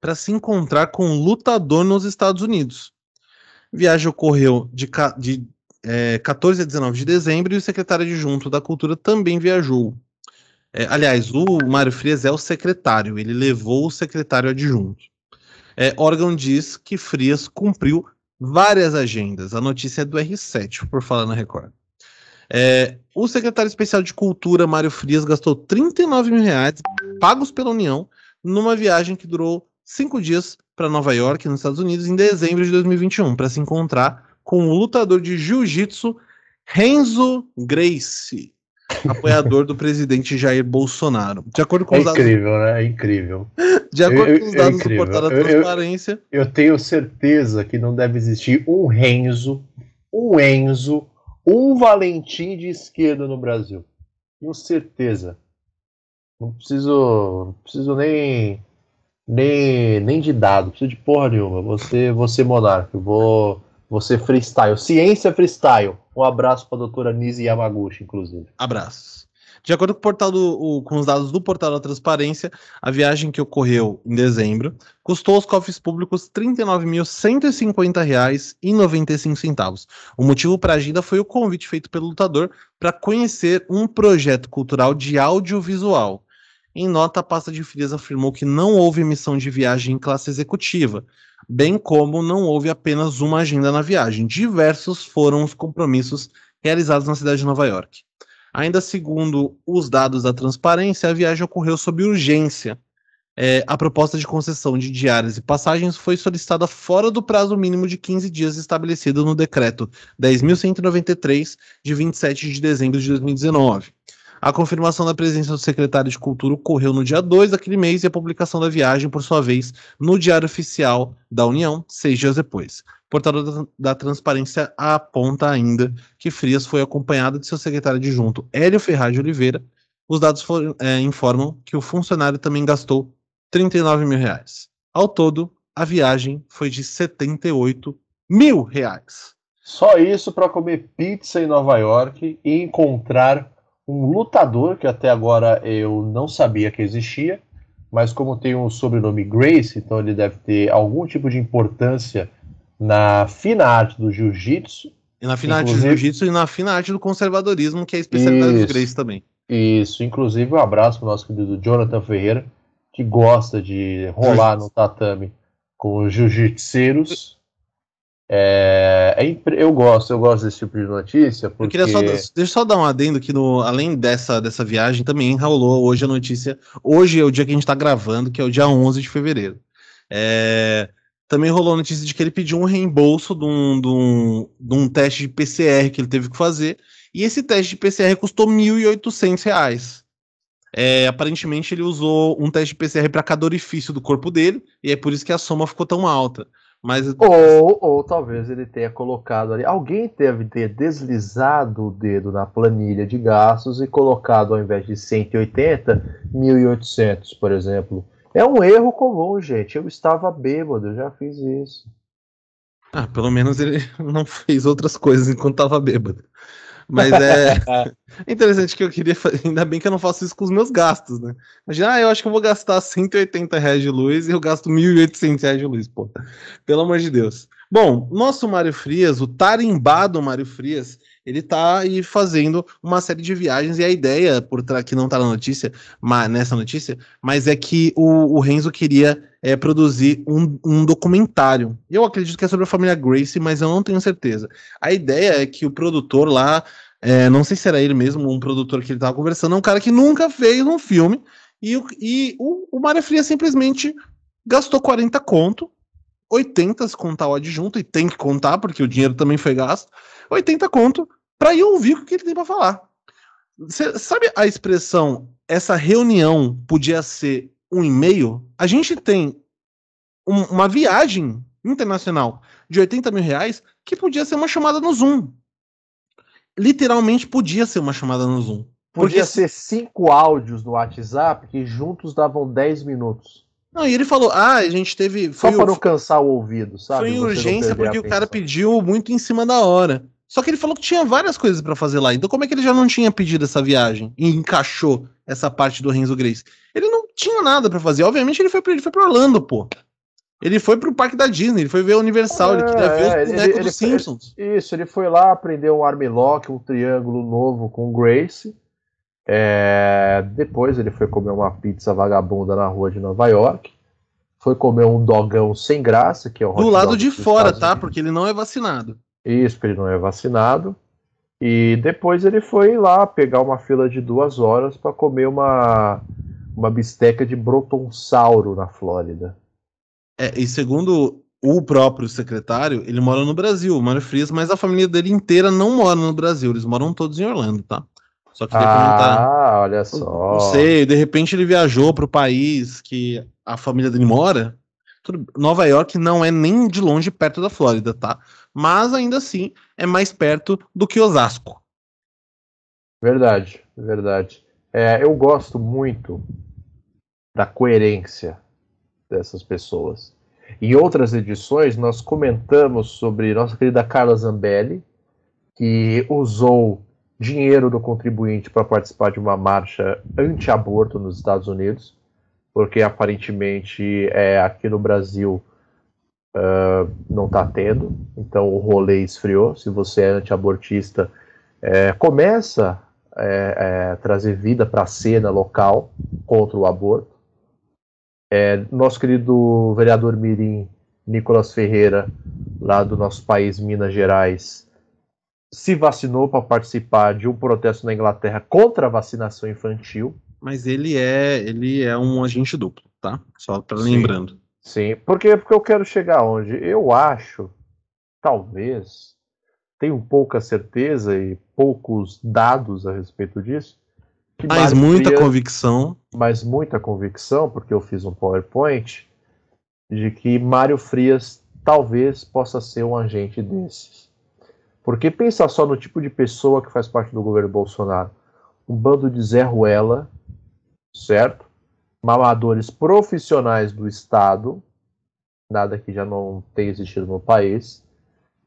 S2: para se encontrar com um lutador nos Estados Unidos. A viagem ocorreu de, de é, 14 a 19 de dezembro e o secretário adjunto da Cultura também viajou. É, aliás, o Mário Frias é o secretário, ele levou o secretário adjunto. É, órgão diz que Frias cumpriu várias agendas. A notícia é do R7, por falar na Record. É, o secretário especial de Cultura, Mário Frias, gastou 39 mil reais pagos pela União numa viagem que durou cinco dias para Nova York, nos Estados Unidos, em dezembro de 2021, para se encontrar com o lutador de jiu-jitsu Renzo Gracie, apoiador do presidente Jair Bolsonaro.
S1: De acordo com é os dados... incrível, né? É incrível.
S2: De acordo com os dados é do portal da transparência.
S1: Eu, eu, tenho certeza que não deve existir um Renzo, um Enzo, um Valentim de esquerda no Brasil. Tenho certeza. Não preciso, não preciso nem, nem, nem de dado, preciso de porra nenhuma. Você, você monarca, eu vou você freestyle. Ciência freestyle. Um abraço para a doutora Nise Yamaguchi, inclusive.
S2: Abraços. De acordo com, do, o, com os dados do portal da Transparência, a viagem que ocorreu em dezembro custou aos cofres públicos R$ 39.150,95. O motivo para a agenda foi o convite feito pelo lutador para conhecer um projeto cultural de audiovisual. Em nota, a pasta de frias afirmou que não houve emissão de viagem em classe executiva, bem como não houve apenas uma agenda na viagem. Diversos foram os compromissos realizados na cidade de Nova York. Ainda segundo os dados da transparência, a viagem ocorreu sob urgência. É, a proposta de concessão de diárias e passagens foi solicitada fora do prazo mínimo de 15 dias estabelecido no decreto 10.193, de 27 de dezembro de 2019. A confirmação da presença do secretário de Cultura ocorreu no dia 2 daquele mês e a publicação da viagem, por sua vez, no Diário Oficial da União, seis dias depois. O portal da, da Transparência aponta ainda que Frias foi acompanhado de seu secretário adjunto, Hélio Ferraz de Oliveira. Os dados for, é, informam que o funcionário também gastou 39 mil reais. Ao todo, a viagem foi de 78 mil reais.
S1: Só isso para comer pizza em Nova York e encontrar um lutador que até agora eu não sabia que existia, mas como tem o sobrenome Grace, então ele deve ter algum tipo de importância na fina arte do jiu-jitsu.
S2: E na fina arte do jiu-jitsu e na fina arte do conservadorismo, que é a especialidade isso, do Grace também.
S1: Isso, inclusive um abraço para o nosso querido Jonathan Ferreira, que gosta de rolar no tatame com os jiu-jitseiros. É, é, eu gosto, eu gosto desse tipo de notícia. Porque...
S2: Eu queria só, deixa eu só dar um adendo que no, além dessa, dessa viagem, também rolou hoje a notícia. Hoje é o dia que a gente está gravando, que é o dia 11 de fevereiro. É, também rolou a notícia de que ele pediu um reembolso de um, de, um, de um teste de PCR que ele teve que fazer. E esse teste de PCR custou R$ 1.800. É, aparentemente ele usou um teste de PCR para cada orifício do corpo dele, e é por isso que a soma ficou tão alta. Mas...
S1: Ou, ou talvez ele tenha colocado ali. Alguém deve ter deslizado o dedo na planilha de gastos e colocado, ao invés de 180, 1.800, por exemplo. É um erro comum, gente. Eu estava bêbado, eu já fiz isso.
S2: Ah, pelo menos ele [laughs] não fez outras coisas enquanto estava bêbado. Mas [laughs] é interessante que eu queria. Ainda bem que eu não faço isso com os meus gastos, né? Imagina, ah, eu acho que eu vou gastar 180 reais de luz e eu gasto 1.800 reais de luz, pô. Pelo amor de Deus. Bom, nosso Mário Frias, o tarimbado Mário Frias, ele tá aí fazendo uma série de viagens e a ideia por trás que não tá na notícia, mas, nessa notícia, mas é que o, o Renzo queria é, produzir um, um documentário. Eu acredito que é sobre a família Grace, mas eu não tenho certeza. A ideia é que o produtor lá, é, não sei se era ele mesmo, um produtor que ele tava conversando, é um cara que nunca fez um filme e, e o, o Mário Frias simplesmente gastou 40 conto 80 se contar o adjunto, e tem que contar, porque o dinheiro também foi gasto, 80 conto para ir ouvir o que ele tem para falar. Cê, sabe a expressão essa reunião podia ser um e-mail? A gente tem um, uma viagem internacional de 80 mil reais que podia ser uma chamada no Zoom. Literalmente podia ser uma chamada no Zoom.
S1: Podia porque... ser cinco áudios no WhatsApp que juntos davam 10 minutos.
S2: Não, e ele falou: ah, a gente teve.
S1: Só para não cansar o ouvido, sabe?
S2: Foi em urgência porque o cara pediu muito em cima da hora. Só que ele falou que tinha várias coisas para fazer lá. Então, como é que ele já não tinha pedido essa viagem e encaixou essa parte do Renzo Grace? Ele não tinha nada para fazer. Obviamente, ele foi, pra, ele foi pra Orlando, pô. Ele foi pro parque da Disney, ele foi ver a Universal, é, ele queria ver os bonecos dos Simpsons.
S1: Isso, ele foi lá aprender um armlock, um triângulo novo com Grace. É, depois ele foi comer uma pizza vagabunda na rua de Nova York. Foi comer um dogão sem graça, que é o
S2: Do lado de fora, tá? Porque ele não é vacinado.
S1: Isso, porque ele não é vacinado. E depois ele foi lá pegar uma fila de duas horas para comer uma, uma bisteca de brotonsauro na Flórida.
S2: É, e segundo o próprio secretário, ele mora no Brasil, o Mário Frias, mas a família dele inteira não mora no Brasil, eles moram todos em Orlando, tá?
S1: Só que Ah, olha só.
S2: Não sei, de repente ele viajou para o país que a família dele mora. Nova York não é nem de longe perto da Flórida, tá? mas ainda assim é mais perto do que Osasco.
S1: Verdade, verdade. É, eu gosto muito da coerência dessas pessoas. Em outras edições, nós comentamos sobre nossa querida Carla Zambelli, que usou dinheiro do contribuinte para participar de uma marcha anti-aborto nos Estados Unidos, porque aparentemente é, aqui no Brasil uh, não está tendo, então o rolê esfriou. Se você é anti-abortista, é, começa a é, é, trazer vida para a cena local contra o aborto. É, nosso querido vereador Mirim, Nicolas Ferreira, lá do nosso país, Minas Gerais, se vacinou para participar de um protesto na Inglaterra contra a vacinação infantil.
S2: Mas ele é ele é um agente duplo, tá? Só para lembrando.
S1: Sim, porque, porque eu quero chegar onde? Eu acho, talvez, tenho pouca certeza e poucos dados a respeito disso.
S2: Mas muita convicção.
S1: Mas muita convicção, porque eu fiz um PowerPoint, de que Mário Frias talvez possa ser um agente desses. Porque pensa só no tipo de pessoa que faz parte do governo Bolsonaro. Um bando de Zé Ruela, certo? mamadores profissionais do Estado, nada que já não tenha existido no país,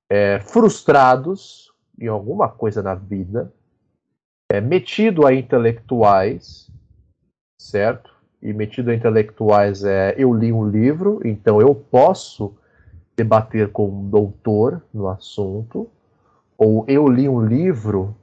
S1: é, frustrados em alguma coisa na vida, é, metido a intelectuais, certo? E metido a intelectuais é eu li um livro, então eu posso debater com um doutor no assunto, ou eu li um livro,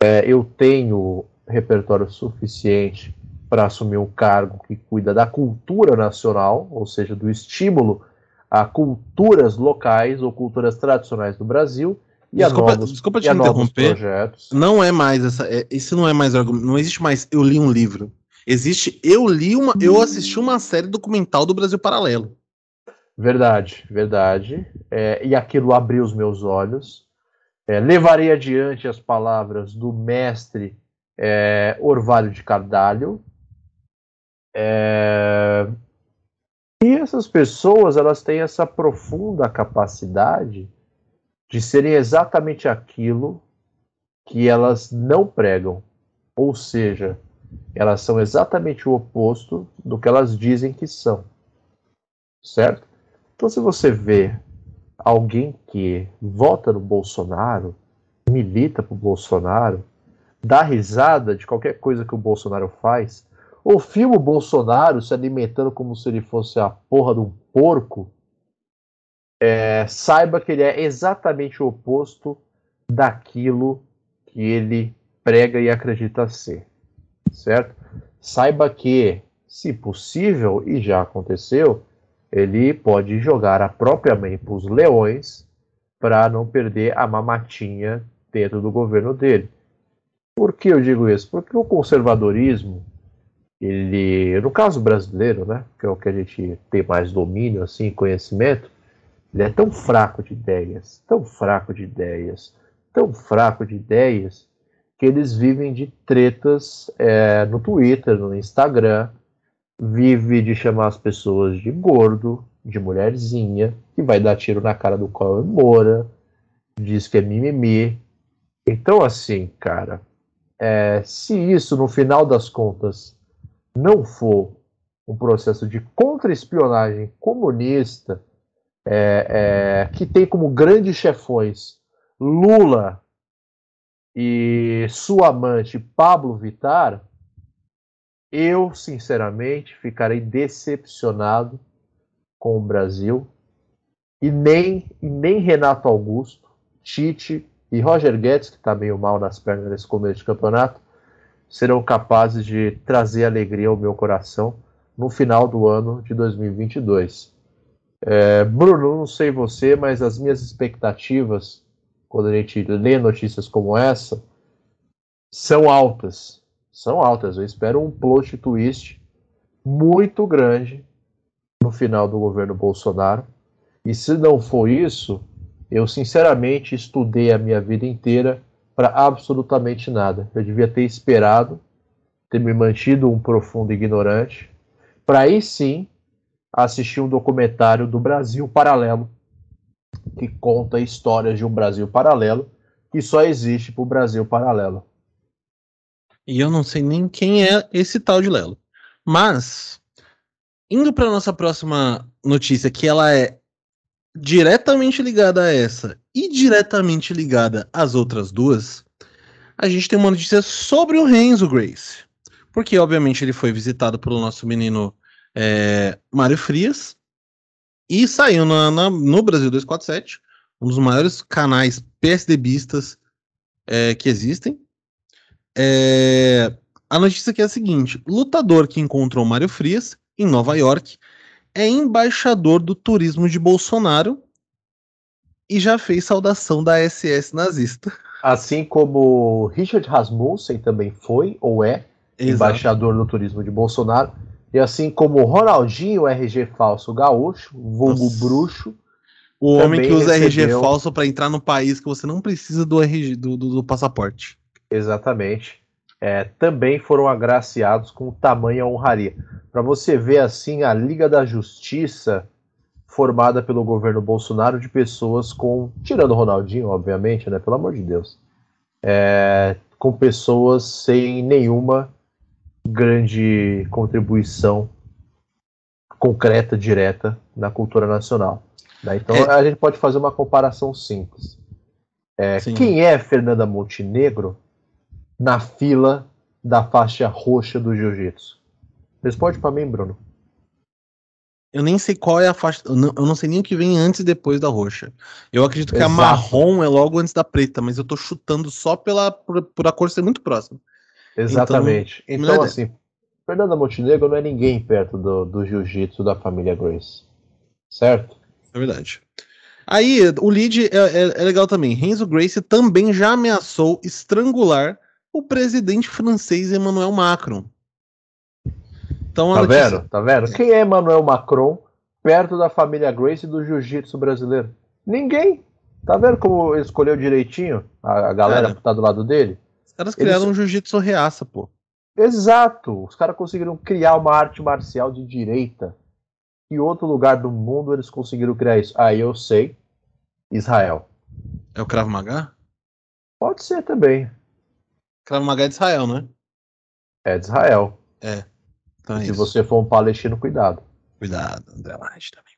S1: é, eu tenho repertório suficiente para assumir um cargo que cuida da cultura nacional, ou seja, do estímulo a culturas locais ou culturas tradicionais do Brasil
S2: desculpa,
S1: novos,
S2: desculpa te interromper. Não é mais essa. É, isso não é mais Não existe mais eu li um livro. Existe eu li uma. Eu assisti uma série documental do Brasil Paralelo.
S1: Verdade, verdade. É, e aquilo abriu os meus olhos. É, levarei adiante as palavras do mestre é, Orvalho de Cardalho. É, e essas pessoas elas têm essa profunda capacidade de serem exatamente aquilo que elas não pregam. Ou seja, elas são exatamente o oposto do que elas dizem que são. Certo? Então, se você vê alguém que vota no Bolsonaro, milita pro Bolsonaro, dá risada de qualquer coisa que o Bolsonaro faz, ou filma o Bolsonaro se alimentando como se ele fosse a porra de um porco, é, saiba que ele é exatamente o oposto daquilo que ele prega e acredita ser. Certo? Saiba que, se possível, e já aconteceu, ele pode jogar a própria mãe para os leões para não perder a mamatinha dentro do governo dele. Por que eu digo isso? Porque o conservadorismo, ele, no caso brasileiro, né, que é o que a gente tem mais domínio, assim, conhecimento, ele é tão fraco de ideias, tão fraco de ideias, tão fraco de ideias, que eles vivem de tretas é, no Twitter, no Instagram, vive de chamar as pessoas de gordo, de mulherzinha, que vai dar tiro na cara do Cauê Moura, diz que é mimimi. Então, assim, cara, é, se isso, no final das contas, não for um processo de contra-espionagem comunista, é, é, que tem como grandes chefões Lula e sua amante Pablo Vittar, eu, sinceramente, ficarei decepcionado com o Brasil e nem, e nem Renato Augusto, Tite e Roger Guedes, que está meio mal nas pernas nesse começo de campeonato, serão capazes de trazer alegria ao meu coração no final do ano de 2022. É, Bruno, não sei você, mas as minhas expectativas, quando a gente lê notícias como essa, são altas são altas. Eu espero um plot twist muito grande no final do governo Bolsonaro. E se não for isso, eu sinceramente estudei a minha vida inteira para absolutamente nada. Eu devia ter esperado, ter me mantido um profundo ignorante, para aí sim assistir um documentário do Brasil Paralelo, que conta histórias de um Brasil paralelo que só existe para o Brasil Paralelo.
S2: E eu não sei nem quem é esse tal de Lelo. Mas, indo para nossa próxima notícia, que ela é diretamente ligada a essa e diretamente ligada às outras duas, a gente tem uma notícia sobre o Renzo Grace. Porque, obviamente, ele foi visitado pelo nosso menino é, Mário Frias e saiu na, na, no Brasil 247, um dos maiores canais PSDBistas é, que existem. É... A notícia aqui é a seguinte: lutador que encontrou Mário Frias em Nova York é embaixador do turismo de Bolsonaro e já fez saudação da SS nazista.
S1: Assim como Richard Rasmussen também foi ou é Exato. embaixador do turismo de Bolsonaro. E assim como Ronaldinho, RG falso gaúcho, vulgo Nossa. bruxo.
S2: O homem que usa recebeu... RG falso para entrar no país que você não precisa do RG do, do, do passaporte.
S1: Exatamente. É, também foram agraciados com tamanha honraria. Para você ver assim a Liga da Justiça formada pelo governo Bolsonaro de pessoas com, tirando o Ronaldinho, obviamente, né, pelo amor de Deus, é, com pessoas sem nenhuma grande contribuição concreta, direta na cultura nacional. Né? Então é. a gente pode fazer uma comparação simples. É, quem é Fernanda Montenegro na fila da faixa roxa do jiu-jitsu? Responde para mim, Bruno.
S2: Eu nem sei qual é a faixa. Eu não, eu não, sei nem o que vem antes e depois da roxa. Eu acredito que Exato. a marrom é logo antes da preta, mas eu tô chutando só pela, por, por a cor ser muito próxima.
S1: Exatamente. Então, então assim, Fernanda Montenegro não é ninguém perto do, do jiu-jitsu da família Grace. Certo?
S2: É verdade. Aí, o lead é, é, é legal também. Renzo Grace também já ameaçou estrangular o presidente francês Emmanuel Macron.
S1: Então, tá vendo? Tá vendo? Quem é Emmanuel Macron perto da família Grace e do jiu-jitsu brasileiro? Ninguém. Tá vendo como escolheu direitinho a, a galera Cara, que tá do lado dele?
S2: Os caras criaram Eles... um jiu-jitsu reaça, pô.
S1: Exato. Os caras conseguiram criar uma arte marcial de direita. Em outro lugar do mundo eles conseguiram criar isso. Aí eu sei. Israel.
S2: É o Krav Maga?
S1: Pode ser também.
S2: Krav Maga é de Israel, né?
S1: É de Israel.
S2: É.
S1: Então é se isso. você for um palestino, cuidado.
S2: Cuidado, André Laje também.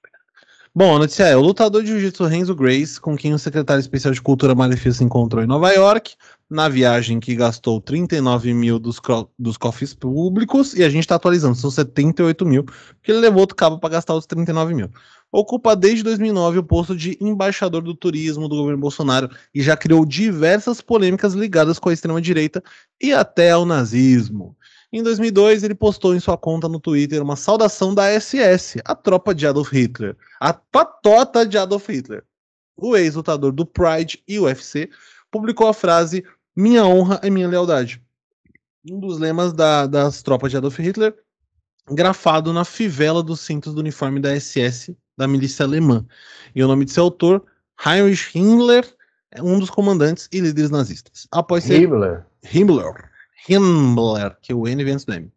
S2: Bom, a notícia é: o lutador de jiu-jitsu Renzo Grace, com quem o secretário especial de Cultura Malefícia se encontrou em Nova York, na viagem que gastou 39 mil dos, dos cofres públicos, e a gente está atualizando, são 78 mil, porque ele levou outro cabo para gastar os 39 mil. Ocupa desde 2009 o posto de embaixador do turismo do governo Bolsonaro e já criou diversas polêmicas ligadas com a extrema-direita e até ao nazismo. Em 2002, ele postou em sua conta no Twitter uma saudação da SS, a tropa de Adolf Hitler, a patota de Adolf Hitler. O ex-lutador do Pride e UFC publicou a frase Minha honra é minha lealdade. Um dos lemas da, das tropas de Adolf Hitler, grafado na fivela dos cintos do uniforme da SS, da milícia alemã. E o nome de seu autor, Heinrich Himmler, é um dos comandantes e líderes nazistas.
S1: Após ser... Himmler.
S2: Himmler Himmler, que o N vem do M.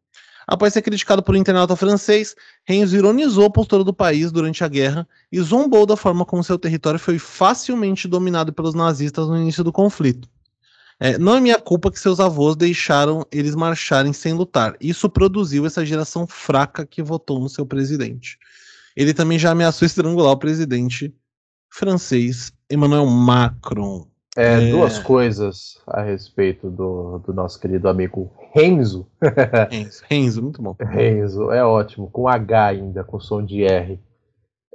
S2: Após ser criticado por um internauta francês, Renzo ironizou a postura do país durante a guerra e zombou da forma como seu território foi facilmente dominado pelos nazistas no início do conflito. É, não é minha culpa que seus avós deixaram eles marcharem sem lutar. Isso produziu essa geração fraca que votou no seu presidente. Ele também já ameaçou estrangular o presidente francês Emmanuel Macron.
S1: É, é, Duas coisas a respeito do, do nosso querido amigo Renzo. [laughs]
S2: Renzo. Renzo, muito bom.
S1: Renzo, é ótimo, com H ainda, com som de R.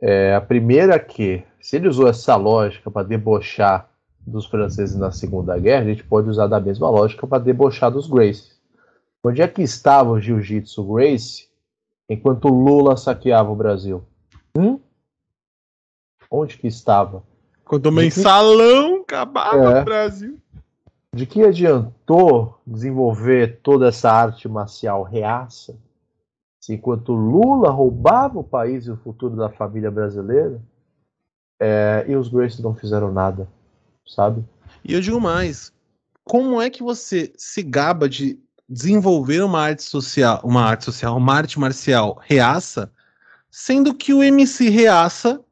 S1: É, a primeira que, se ele usou essa lógica para debochar dos franceses na Segunda Guerra, a gente pode usar da mesma lógica para debochar dos Grace. Onde é que estava o Jiu-Jitsu Grace enquanto Lula saqueava o Brasil? Hum? Onde que estava?
S2: Quando o mensalão acabava é, o Brasil.
S1: De que adiantou desenvolver toda essa arte marcial reaça se enquanto Lula roubava o país e o futuro da família brasileira é, e os Gracie não fizeram nada, sabe?
S2: E eu digo mais, como é que você se gaba de desenvolver uma arte social, uma arte social, uma arte marcial reaça, sendo que o MC reaça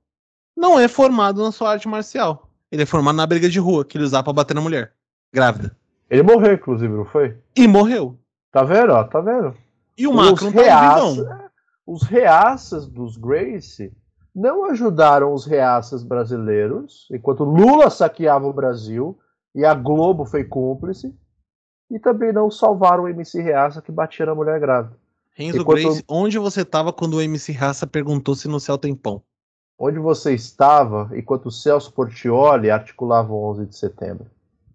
S2: não é formado na sua arte marcial. Ele é formado na briga de rua, que ele usava pra bater na mulher. Grávida.
S1: Ele morreu, inclusive, não foi?
S2: E morreu.
S1: Tá vendo, ó? Tá vendo?
S2: E o Macron tá reaça,
S1: Os reaças dos Grace não ajudaram os reaças brasileiros, enquanto Lula saqueava o Brasil e a Globo foi cúmplice, e também não salvaram o MC Reaça que batia na mulher grávida.
S2: Renzo enquanto... Grace, onde você tava quando o MC Reaça perguntou se no céu tem pão?
S1: Onde você estava enquanto o Celso Portioli articulava o 11 de setembro?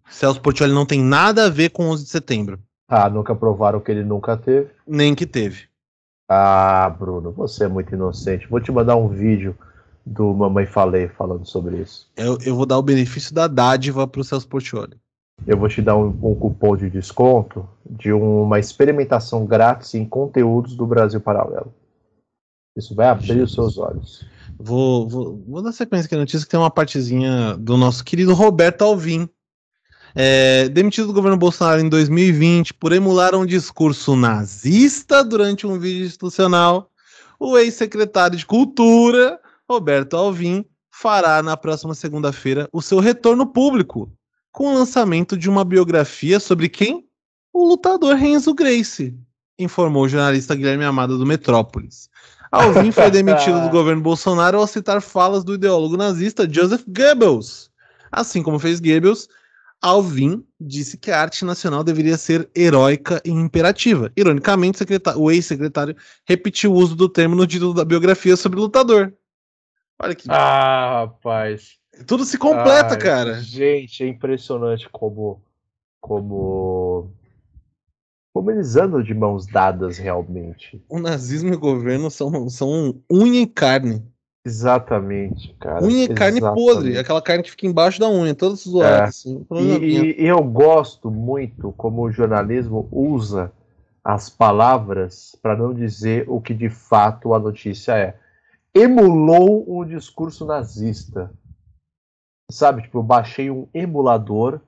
S2: Celso Portioli não tem nada a ver com 11 de setembro.
S1: Ah, nunca provaram que ele nunca teve?
S2: Nem que teve.
S1: Ah, Bruno, você é muito inocente. Vou te mandar um vídeo do Mamãe Falei falando sobre isso.
S2: Eu, eu vou dar o benefício da dádiva para o Celso Portioli.
S1: Eu vou te dar um, um cupom de desconto de uma experimentação grátis em conteúdos do Brasil Paralelo. Isso vai abrir Jesus. os seus olhos.
S2: Vou, vou, vou dar sequência aqui na notícia que tem uma partezinha do nosso querido Roberto Alvim. É, demitido do governo Bolsonaro em 2020 por emular um discurso nazista durante um vídeo institucional, o ex-secretário de Cultura, Roberto Alvim, fará na próxima segunda-feira o seu retorno público, com o lançamento de uma biografia sobre quem? O lutador Renzo Grace, informou o jornalista Guilherme Amado do Metrópolis. Alvin foi [laughs] demitido do governo Bolsonaro ao citar falas do ideólogo nazista Joseph Goebbels. Assim como fez Goebbels, Alvin disse que a arte nacional deveria ser heróica e imperativa. Ironicamente, o ex-secretário repetiu o uso do termo no título da biografia sobre o lutador.
S1: Olha que. Ah, rapaz.
S2: Tudo se completa, cara.
S1: Gente, é impressionante como. Como como eles andam de mãos dadas realmente.
S2: O nazismo e o governo são, são unha e carne.
S1: Exatamente, cara.
S2: Unha é carne podre, aquela carne que fica embaixo da unha, todas zoadas. É. Assim,
S1: e, e, eu gosto muito como o jornalismo usa as palavras para não dizer o que de fato a notícia é. Emulou um discurso nazista. Sabe, tipo, eu baixei um emulador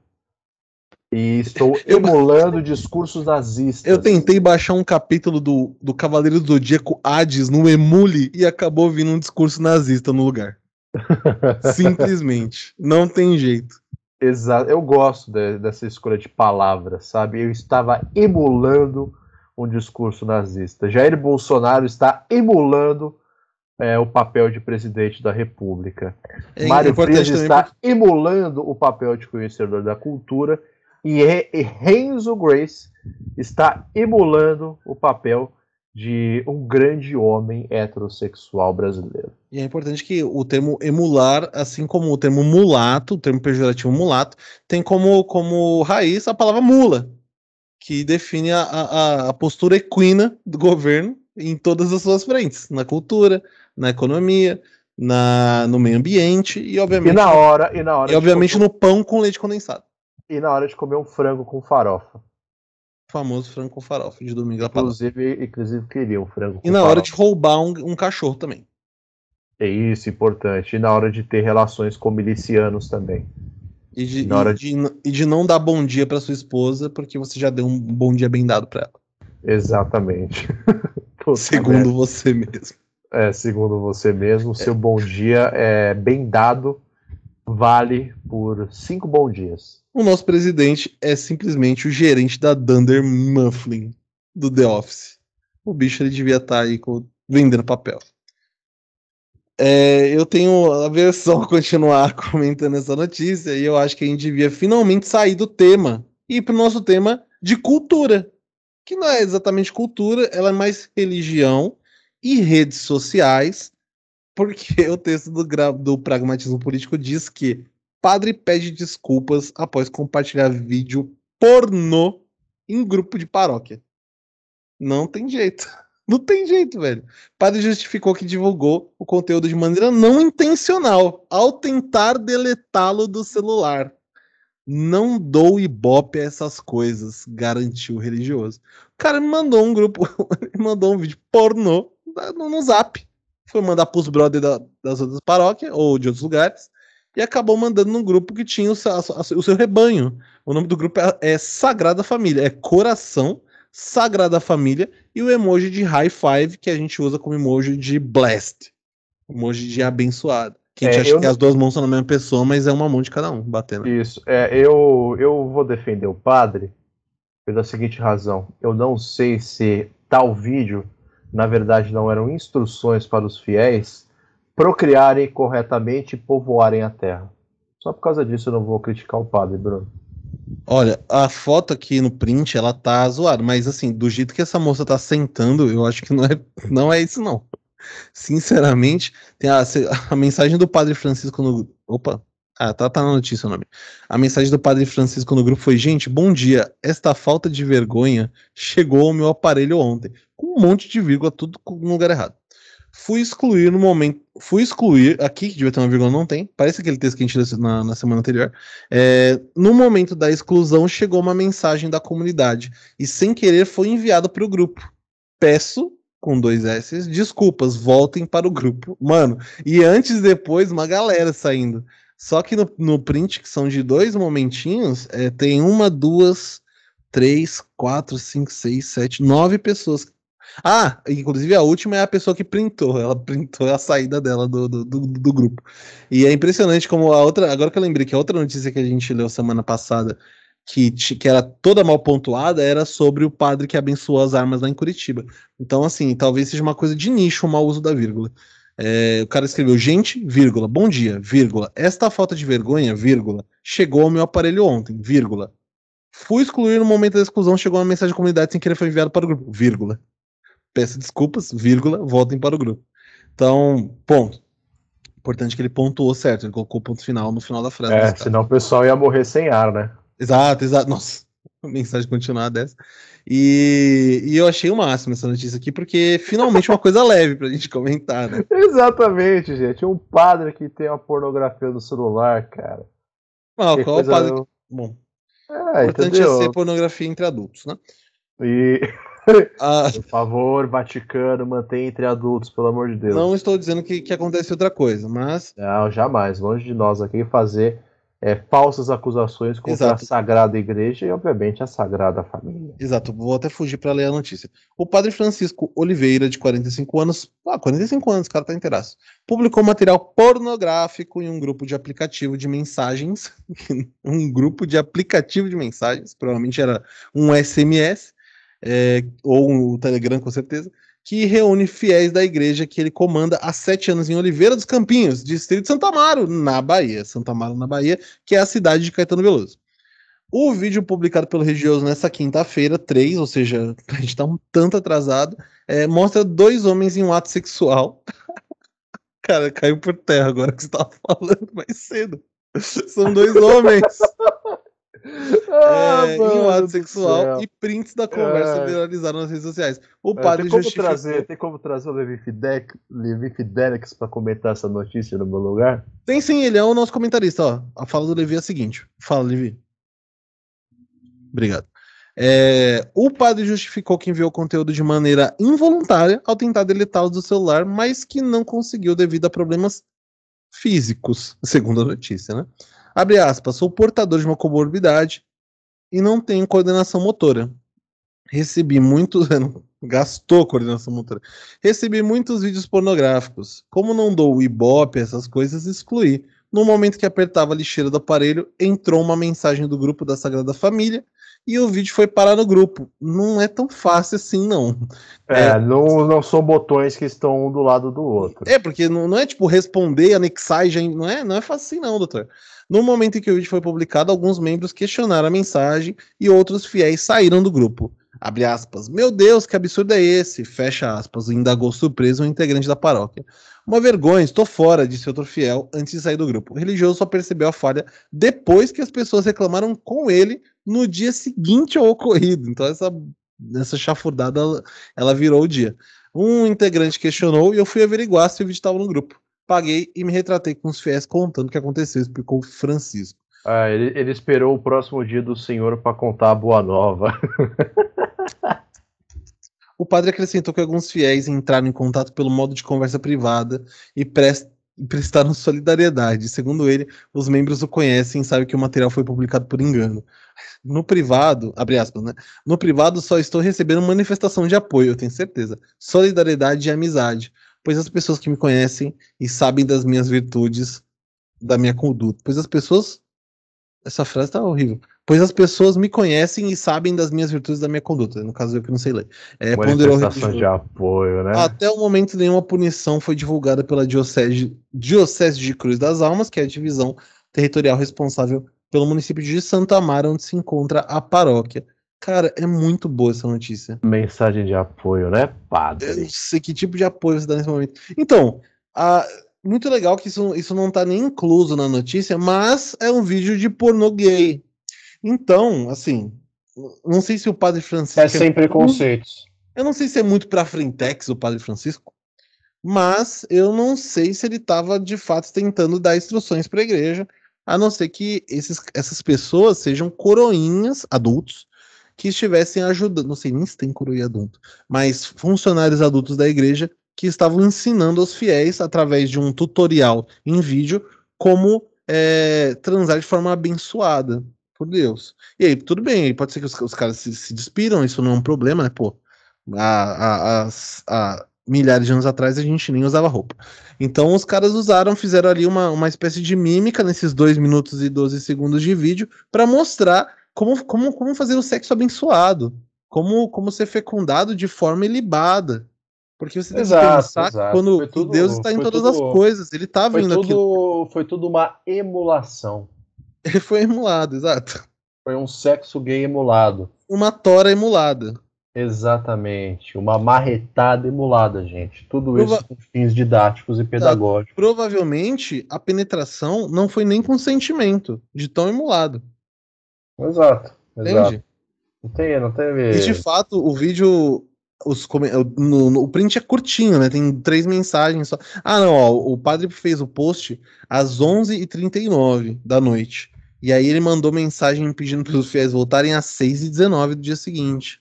S1: e estou [laughs] emulando discursos nazistas.
S2: Eu tentei baixar um capítulo do, do Cavaleiro do Zodíaco Hades no Emule e acabou vindo um discurso nazista no lugar. [laughs] Simplesmente. Não tem jeito.
S1: Exato. Eu gosto de, dessa escolha de palavras, sabe? Eu estava emulando um discurso nazista. Jair Bolsonaro está emulando é, o papel de presidente da República. É Mário Frias está emulando o papel de conhecedor da cultura e Renzo Grace está emulando o papel de um grande homem heterossexual brasileiro.
S2: E é importante que o termo emular, assim como o termo mulato, o termo pejorativo mulato, tem como, como raiz a palavra mula, que define a, a, a postura equina do governo em todas as suas frentes, na cultura, na economia, na, no meio ambiente e obviamente
S1: e na hora e na hora
S2: e obviamente no pão com leite condensado
S1: e na hora de comer um frango com farofa.
S2: O famoso frango com farofa de domingo
S1: inclusive, inclusive queria um frango
S2: E na farofa. hora de roubar um, um cachorro também.
S1: É isso, importante. E na hora de ter relações com milicianos também.
S2: E de, e de... de, e de não dar bom dia para sua esposa, porque você já deu um bom dia bem dado para ela.
S1: Exatamente. [laughs]
S2: segundo você mesmo.
S1: É, segundo você mesmo, seu bom dia é bem dado vale por cinco bons dias.
S2: O nosso presidente é simplesmente o gerente da Dunder Mifflin do The Office. O bicho ele devia estar tá aí vendendo papel. É, eu tenho a versão [laughs] continuar comentando essa notícia e eu acho que a gente devia finalmente sair do tema e ir para o nosso tema de cultura, que não é exatamente cultura, ela é mais religião e redes sociais porque [laughs] o texto do, do Pragmatismo Político diz que padre pede desculpas após compartilhar vídeo pornô em grupo de paróquia. Não tem jeito. [laughs] Não tem jeito, velho. Padre justificou que divulgou o conteúdo de maneira não intencional ao tentar deletá-lo do celular. Não dou ibope a essas coisas, garantiu o religioso. O cara me mandou um grupo, [laughs] mandou um vídeo pornô no zap foi mandar pros brothers da, das outras paróquias ou de outros lugares e acabou mandando num grupo que tinha o seu, o seu rebanho. O nome do grupo é, é, Sagrada Família, é Coração Sagrada Família e o emoji de high five que a gente usa como emoji de blessed, emoji de abençoado. Que a gente é, acha que não... as duas mãos são na mesma pessoa, mas é uma mão de cada um batendo.
S1: Isso, é, eu, eu vou defender o padre pela seguinte razão: eu não sei se tal vídeo na verdade não eram instruções para os fiéis procriarem corretamente e povoarem a terra. Só por causa disso eu não vou criticar o padre, Bruno.
S2: Olha, a foto aqui no print, ela tá zoada, mas assim, do jeito que essa moça tá sentando, eu acho que não é, não é isso não. Sinceramente, tem a, a mensagem do Padre Francisco no. Opa, ah, tá, tá na notícia o nome. A mensagem do Padre Francisco no grupo foi: Gente, bom dia. Esta falta de vergonha chegou ao meu aparelho ontem, com um monte de vírgula, tudo no lugar errado. Fui excluir no momento. Fui excluir. Aqui, que devia ter uma vírgula, não tem. Parece aquele texto que a gente leu na, na semana anterior. É, no momento da exclusão, chegou uma mensagem da comunidade. E sem querer foi enviada para o grupo. Peço com dois S, desculpas, voltem para o grupo. Mano, e antes depois, uma galera saindo. Só que no, no print, que são de dois momentinhos, é, tem uma, duas, três, quatro, cinco, seis, sete, nove pessoas. Ah, inclusive a última é a pessoa que printou. Ela printou a saída dela do, do, do, do grupo. E é impressionante como a outra. Agora que eu lembrei que a outra notícia que a gente leu semana passada, que, que era toda mal pontuada, era sobre o padre que abençoou as armas lá em Curitiba. Então, assim, talvez seja uma coisa de nicho o mau uso da vírgula. É, o cara escreveu, gente, vírgula, bom dia, vírgula, esta falta de vergonha, vírgula, chegou ao meu aparelho ontem, vírgula. Fui excluir no momento da exclusão, chegou uma mensagem de comunidade sem querer foi enviado para o grupo, vírgula. Peço desculpas, vírgula, voltem para o grupo. Então, ponto. Importante que ele pontuou certo, ele colocou o ponto final no final da frase.
S1: É, senão o pessoal ia morrer sem ar, né?
S2: Exato, exato. Nossa, [laughs] mensagem continuada dessa. E, e eu achei o máximo essa notícia aqui, porque finalmente uma coisa leve pra gente comentar, né? [laughs]
S1: Exatamente, gente. Um padre que tem uma pornografia no celular, cara.
S2: Ah, qual coisa... padre? Bom. É, importante entendeu? é ser pornografia entre adultos, né?
S1: E. [laughs] Ah. Por favor, Vaticano, mantenha entre adultos, pelo amor de Deus.
S2: Não estou dizendo que, que acontece outra coisa, mas.
S1: Não, jamais. Longe de nós aqui fazer é, falsas acusações contra Exato. a Sagrada Igreja e, obviamente, a Sagrada Família.
S2: Exato, vou até fugir para ler a notícia. O padre Francisco Oliveira, de 45 anos, ah, 45 anos, o cara tá inteiraço, publicou material pornográfico em um grupo de aplicativo de mensagens, [laughs] um grupo de aplicativo de mensagens, provavelmente era um SMS, é, ou um Telegram, com certeza, que reúne fiéis da igreja que ele comanda há sete anos em Oliveira dos Campinhos, distrito de Santa Amaro, na Bahia. Santa Amaro, na Bahia, que é a cidade de Caetano Veloso. O vídeo publicado pelo religioso nessa quinta-feira, 3, ou seja, [laughs] a gente está um tanto atrasado, é, mostra dois homens em um ato sexual. [laughs] Cara, caiu por terra agora que você estava falando mais cedo. São dois homens. [laughs] Ah, é, em um ato sexual e prints da conversa é. viralizaram nas redes sociais. O é, padre
S1: tem como justificou... trazer, Tem como trazer o Levi, Fidek, Levi Fidelix para comentar essa notícia no meu lugar?
S2: Tem sim, ele é o nosso comentarista. Ó. A fala do Levi é a seguinte. Fala, Levi. Obrigado. É, o padre justificou que enviou o conteúdo de maneira involuntária ao tentar deletá-lo do celular, mas que não conseguiu devido a problemas físicos, [laughs] segundo a notícia, né? Abre aspas, sou portador de uma comorbidade e não tenho coordenação motora. Recebi muitos. [laughs] Gastou coordenação motora. Recebi muitos vídeos pornográficos. Como não dou ibope, essas coisas, excluí. No momento que apertava a lixeira do aparelho, entrou uma mensagem do grupo da Sagrada Família e o vídeo foi parar no grupo. Não é tão fácil assim, não.
S1: É, é não, não são botões que estão um do lado do outro.
S2: É, porque não, não é tipo responder, anexar e já. Não é, não é fácil assim, não, doutor. No momento em que o vídeo foi publicado, alguns membros questionaram a mensagem e outros fiéis saíram do grupo. Abre aspas. Meu Deus, que absurdo é esse? Fecha aspas. Indagou surpreso um integrante da paróquia. Uma vergonha, estou fora, disse outro fiel antes de sair do grupo. O religioso só percebeu a falha depois que as pessoas reclamaram com ele no dia seguinte ao ocorrido. Então essa, essa chafurdada ela, virou o dia. Um integrante questionou e eu fui averiguar se o vídeo estava no grupo paguei e me retratei com os fiéis contando o que aconteceu, explicou Francisco.
S1: Ah, ele, ele esperou o próximo dia do Senhor para contar a boa nova.
S2: o padre acrescentou que alguns fiéis entraram em contato pelo modo de conversa privada e prestaram solidariedade. Segundo ele, os membros o conhecem e sabem que o material foi publicado por engano. No privado, abre aspas, né? No privado só estou recebendo manifestação de apoio, eu tenho certeza. Solidariedade e amizade pois as pessoas que me conhecem e sabem das minhas virtudes, da minha conduta, pois as pessoas. Essa frase tá horrível. Pois as pessoas me conhecem e sabem das minhas virtudes da minha conduta. No caso, eu que não sei ler.
S1: É, Manifestação de apoio, né?
S2: Até o momento, nenhuma punição foi divulgada pela Diocese, Diocese de Cruz das Almas, que é a divisão territorial responsável pelo município de Santa Amaro, onde se encontra a paróquia. Cara, é muito boa essa notícia.
S1: Mensagem de apoio, né, padre?
S2: Eu não sei que tipo de apoio você dá nesse momento. Então, a, muito legal que isso, isso não tá nem incluso na notícia, mas é um vídeo de pornô gay. Então, assim, não sei se o Padre Francisco.
S1: É sem preconceitos.
S2: Eu não sei se é muito pra frentex o Padre Francisco, mas eu não sei se ele tava de fato tentando dar instruções para a igreja, a não ser que esses, essas pessoas sejam coroinhas adultos que estivessem ajudando, não sei nem se tem coroa adulto, mas funcionários adultos da igreja que estavam ensinando aos fiéis, através de um tutorial em vídeo, como é, transar de forma abençoada por Deus. E aí, tudo bem, pode ser que os, os caras se, se, despiram, isso não é um problema, né? Pô, há, milhares de anos atrás a gente nem usava roupa. Então os caras usaram, fizeram ali uma, uma espécie de mímica nesses 2 minutos e 12 segundos de vídeo para mostrar como, como, como fazer o sexo abençoado, como, como ser fecundado de forma ilibada. Porque você
S1: exato, tem que pensar exato.
S2: quando tudo, Deus está em todas tudo, as coisas, ele está vendo
S1: tudo,
S2: aquilo.
S1: Foi tudo uma emulação.
S2: Ele foi emulado, exato.
S1: Foi um sexo gay emulado.
S2: Uma tora emulada.
S1: Exatamente. Uma marretada emulada, gente. Tudo Prova... isso com fins didáticos e pedagógicos.
S2: Provavelmente a penetração não foi nem consentimento de tão emulado.
S1: Exato. Entende? Exato. Não tem, não teve.
S2: E de fato, o vídeo. Os, no, no, o print é curtinho, né? Tem três mensagens só. Ah, não, ó, o padre fez o post às 11h39 da noite. E aí ele mandou mensagem pedindo para os fiéis voltarem às 6h19 do dia seguinte.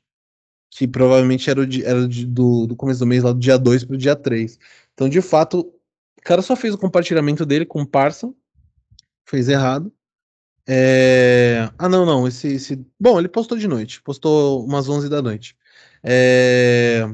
S2: Que provavelmente era, o dia, era do, do começo do mês, lá do dia 2 pro dia 3. Então, de fato, o cara só fez o compartilhamento dele com o Parson. Fez errado. É... Ah, não, não. Esse, esse. Bom, ele postou de noite. Postou umas 11 da noite. É...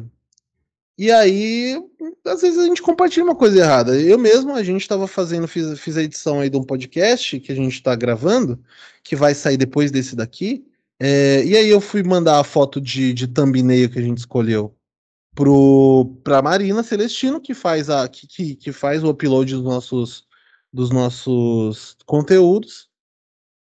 S2: E aí, às vezes a gente compartilha uma coisa errada. Eu mesmo, a gente estava fazendo, fiz, fiz a edição aí de um podcast que a gente está gravando, que vai sair depois desse daqui. É... E aí eu fui mandar a foto de, de thumbnail que a gente escolheu pro, pra Marina Celestino, que faz, a, que, que, que faz o upload dos nossos, dos nossos conteúdos.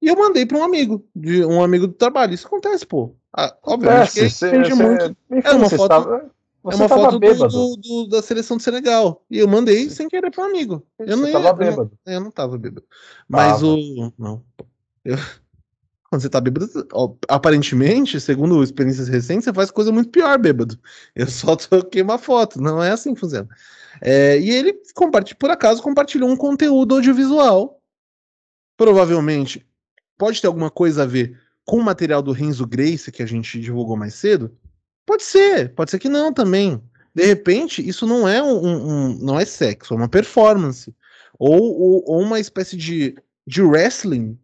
S2: E eu mandei para um amigo, de um amigo do trabalho. Isso acontece, pô. Ah, obviamente, é, cê, cê, muito. Enfim, é uma foto, estava, é uma foto do, do, do, da seleção de Senegal. E eu mandei sem querer para um amigo. Eu não
S1: estava bêbado.
S2: Eu não, eu não tava bêbado. Mas tava. o. Não. Eu, [laughs] quando você tá bêbado, aparentemente, segundo experiências recentes, você faz coisa muito pior bêbado. Eu só troquei uma foto. Não é assim que funciona. É, e ele, por acaso, compartilhou um conteúdo audiovisual. Provavelmente pode ter alguma coisa a ver com o material do Renzo Grace que a gente divulgou mais cedo? Pode ser, pode ser que não também. De repente, isso não é um, um não é sexo, é uma performance. Ou, ou, ou, uma espécie de, de wrestling,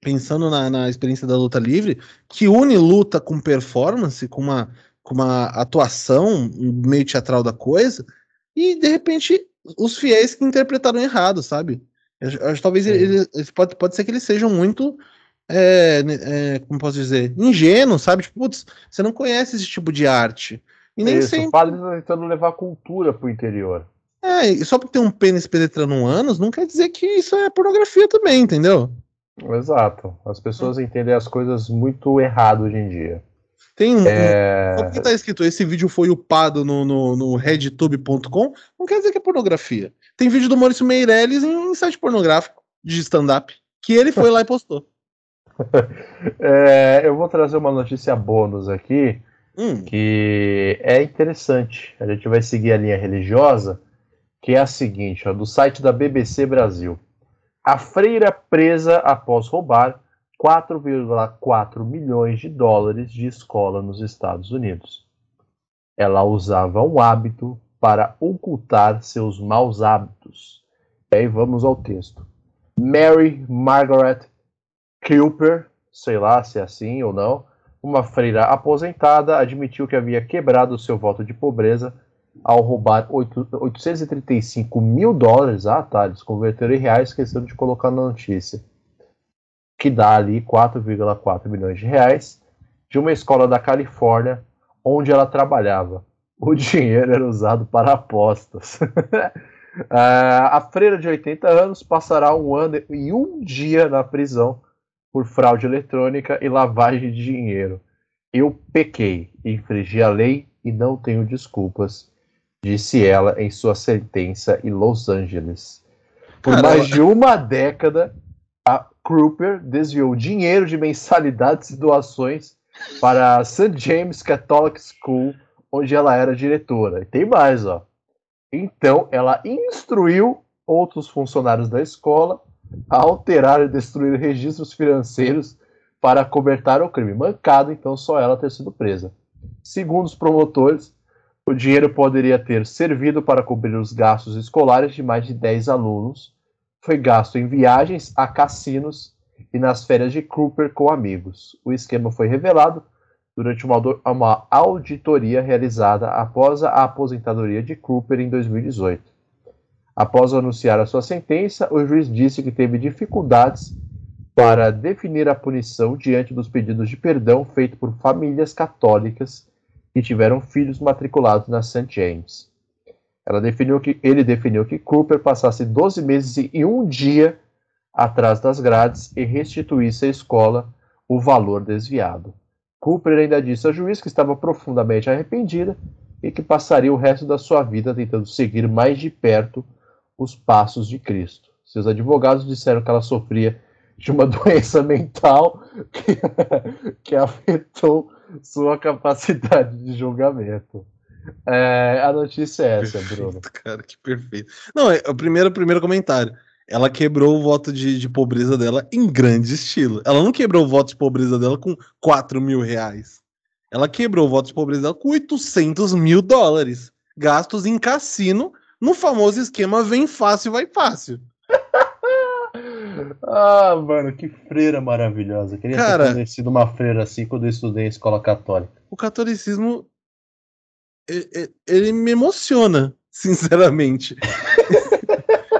S2: pensando na, na experiência da luta livre, que une luta com performance, com uma, com uma atuação meio teatral da coisa, e de repente os fiéis que interpretaram errado, sabe? Eu, talvez eles, eles, pode, pode ser que eles sejam muito, é, é, como posso dizer, ingênuos, sabe? Tipo, putz, você não conhece esse tipo de arte. E nem Isso, sempre.
S1: Padre tá tentando levar cultura pro interior.
S2: É, e só porque tem um pênis penetrando um ânus, não quer dizer que isso é pornografia também, entendeu?
S1: Exato. As pessoas entendem as coisas muito errado hoje em dia.
S2: Tem um. É... Só porque tá escrito esse vídeo foi upado no, no, no redtube.com, não quer dizer que é pornografia. Tem vídeo do Maurício Meirelles em, em site pornográfico de stand-up, que ele foi lá e postou. [laughs]
S1: é, eu vou trazer uma notícia bônus aqui, hum. que é interessante. A gente vai seguir a linha religiosa, que é a seguinte, ó, do site da BBC Brasil. A freira presa após roubar 4,4 milhões de dólares de escola nos Estados Unidos. Ela usava um hábito para ocultar seus maus hábitos. E aí vamos ao texto. Mary Margaret Cooper, sei lá se é assim ou não, uma freira aposentada, admitiu que havia quebrado seu voto de pobreza ao roubar 8, 835 mil dólares. Ah, tá, eles converteram em reais, esqueceram de colocar na notícia que dá ali 4,4 milhões de reais, de uma escola da Califórnia onde ela trabalhava. O [laughs] dinheiro era usado para apostas. [laughs] a freira de 80 anos passará um ano e um dia na prisão por fraude eletrônica e lavagem de dinheiro. Eu pequei, infringi a lei e não tenho desculpas, disse ela em sua sentença em Los Angeles. Por mais de uma década, Kruper desviou dinheiro de mensalidades e doações para a St. James Catholic School, onde ela era diretora. E tem mais, ó. Então, ela instruiu outros funcionários da escola a alterar e destruir registros financeiros para cobertar o crime. Mancado, então, só ela ter sido presa. Segundo os promotores, o dinheiro poderia ter servido para cobrir os gastos escolares de mais de 10 alunos foi gasto em viagens a cassinos e nas férias de Cooper com amigos. O esquema foi revelado durante uma, auditoria realizada após a aposentadoria de Cooper em 2018. Após anunciar a sua sentença, o juiz disse que teve dificuldades para definir a punição diante dos pedidos de perdão feitos por famílias católicas que tiveram filhos matriculados na St. James. Ela definiu que ele definiu que Cooper passasse 12 meses e um dia atrás das grades e restituísse à escola o valor desviado. Cooper ainda disse ao juiz que estava profundamente arrependida e que passaria o resto da sua vida tentando seguir mais de perto os passos de Cristo. Seus advogados disseram que ela sofria de uma [laughs] doença mental que, que afetou sua capacidade de julgamento. É, a notícia é essa,
S2: perfeito,
S1: Bruno.
S2: Cara, que perfeito. Não, é o primeiro, primeiro comentário. Ela quebrou o voto de, de pobreza dela em grande estilo. Ela não quebrou o voto de pobreza dela com 4 mil reais. Ela quebrou o voto de pobreza dela com 800 mil dólares. Gastos em cassino, no famoso esquema vem fácil, vai fácil. [laughs]
S1: ah, mano, que freira maravilhosa. Eu queria Cara, ter conhecido uma freira assim quando eu estudei em escola católica.
S2: O catolicismo ele me emociona, [laughs] sinceramente.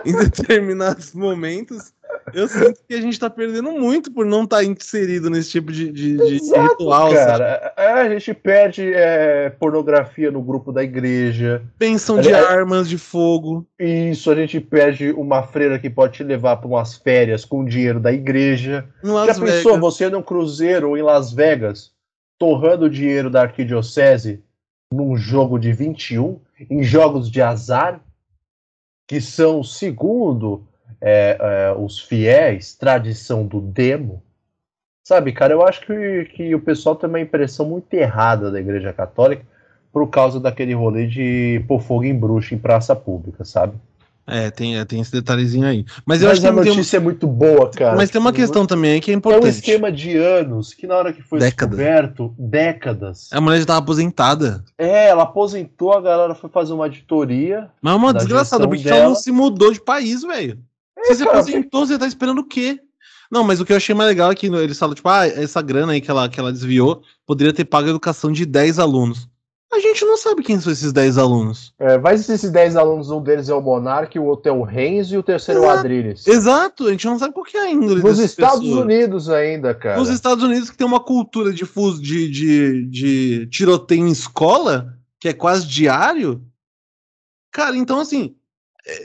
S2: em determinados momentos, eu sinto que a gente tá perdendo muito por não estar tá inserido nesse tipo de, de, de Exato, ritual.
S1: Cara. É, a gente perde é, pornografia no grupo da igreja.
S2: Pensão de armas de fogo.
S1: Isso, a gente perde uma freira que pode te levar para umas férias com dinheiro da igreja. Já Vegas. pensou você num cruzeiro em Las Vegas, torrando o dinheiro da arquidiocese num jogo de 21, em jogos de azar, que são, segundo é, é, os fiéis, tradição do demo. Sabe, cara, eu acho que, que o pessoal tem uma impressão muito errada da Igreja Católica por causa daquele rolê de pôr fogo em bruxa em praça pública, sabe?
S2: É, tem, é, tem esse detalhezinho aí.
S1: Mas, eu acho que a notícia um... é muito boa, cara.
S2: Mas tem uma questão também aí que é importante. É um
S1: esquema de anos, que na hora que foi décadas. descoberto, décadas.
S2: A mulher já estava aposentada.
S1: É, ela aposentou, a galera foi fazer uma auditoria.
S2: Mas é uma desgraçada, porque ela não se mudou de país, velho. É, você se aposentou, você tá esperando o quê? Não, mas o que eu achei mais legal é que eles falam, tipo, ah, essa grana aí que ela, que ela desviou poderia ter pago a educação de 10 alunos. A gente não sabe quem são esses 10 alunos.
S1: É, vai ser esses 10 alunos, um deles é o Monark, o outro é o Renzo e o terceiro Exato. é o Adriles.
S2: Exato, a gente não sabe qual que é a índole
S1: Nos Estados pessoas. Unidos ainda, cara.
S2: Nos Estados Unidos que tem uma cultura de, de, de, de tiroteio em escola, que é quase diário. Cara, então assim,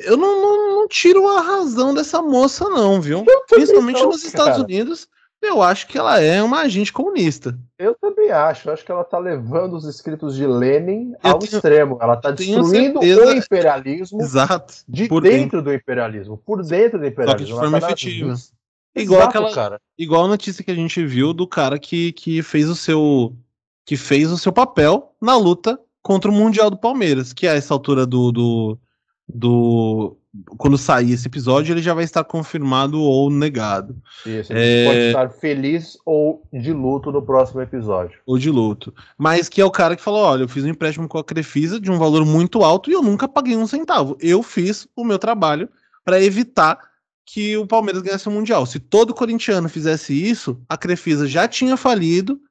S2: eu não, não, não tiro a razão dessa moça não, viu? Principalmente não, nos Estados Unidos eu acho que ela é uma agente comunista.
S1: Eu também acho. Eu acho que ela está levando os escritos de Lenin ao tenho, extremo. Ela está destruindo certeza... o imperialismo
S2: Exato,
S1: de dentro, dentro, do imperialismo. Por dentro do imperialismo. Só que de
S2: forma tá efetiva. Igual Exato, aquela, cara. igual a notícia que a gente viu do cara que, que fez o seu que fez o seu papel na luta contra o Mundial do Palmeiras, que a essa altura do, do, do quando sair esse episódio, ele já vai estar confirmado ou negado.
S1: Isso, é... pode estar feliz ou de luto no próximo episódio.
S2: Ou de luto. Mas que é o cara que falou: olha, eu fiz um empréstimo com a Crefisa de um valor muito alto e eu nunca paguei um centavo. Eu fiz o meu trabalho para evitar que o Palmeiras ganhasse o Mundial. Se todo corintiano fizesse isso, a Crefisa já tinha falido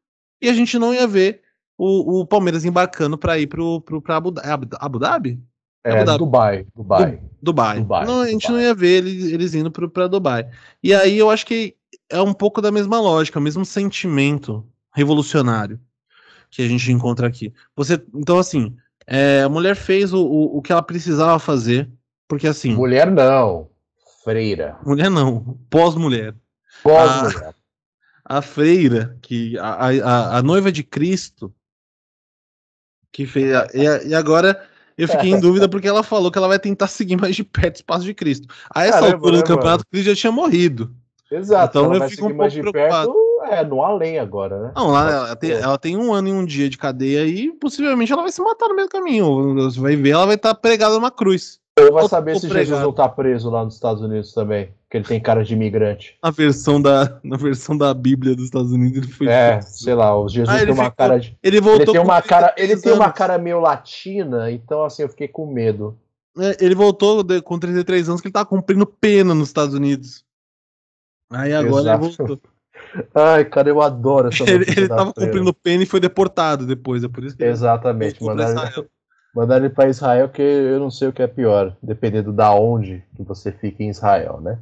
S2: e a gente não ia ver o, o Palmeiras embarcando para ir para Abu, Abu Dhabi?
S1: É, Dubai. Dubai.
S2: Du Dubai. Dubai. Não, a gente Dubai. não ia ver eles, eles indo para Dubai. E aí eu acho que é um pouco da mesma lógica, o mesmo sentimento revolucionário que a gente encontra aqui. Você, então assim, é, a mulher fez o, o, o, que ela precisava fazer, porque assim.
S1: Mulher não, freira.
S2: Mulher não, pós-mulher.
S1: Pós-mulher.
S2: A, a, freira, que a, a, a noiva de Cristo, que fez. E, e agora eu fiquei em dúvida porque ela falou que ela vai tentar seguir mais de perto o espaço de Cristo. A essa Caramba, altura do né, campeonato, Cristo já tinha morrido.
S1: Exato. Então eu fico um pouco preocupado. Perto, é, no além agora, né?
S2: Não, lá, ela, tem, ela tem um ano e um dia de cadeia e possivelmente ela vai se matar no meio do caminho. Você vai ver, ela vai estar pregada numa cruz.
S1: Ou vai saber se pregado. Jesus não tá preso lá nos Estados Unidos também, que ele tem cara de imigrante.
S2: Na versão da, na versão da Bíblia dos Estados Unidos ele foi.
S1: É, sei lá, o Jesus ah, tem uma ficou, cara de.
S2: Ele voltou.
S1: Ele tem uma cara, ele tem uma cara meio latina, então assim eu fiquei com medo.
S2: É, ele voltou de, com 33 anos que ele tava cumprindo pena nos Estados Unidos. Aí agora Exato. ele voltou. [laughs]
S1: Ai, cara, eu adoro essa
S2: Ele, ele tava cumprindo pena e foi deportado depois, é por isso que
S1: Exatamente, mandaram, Mandar ele para Israel, que eu não sei o que é pior, dependendo da onde que você fica em Israel, né?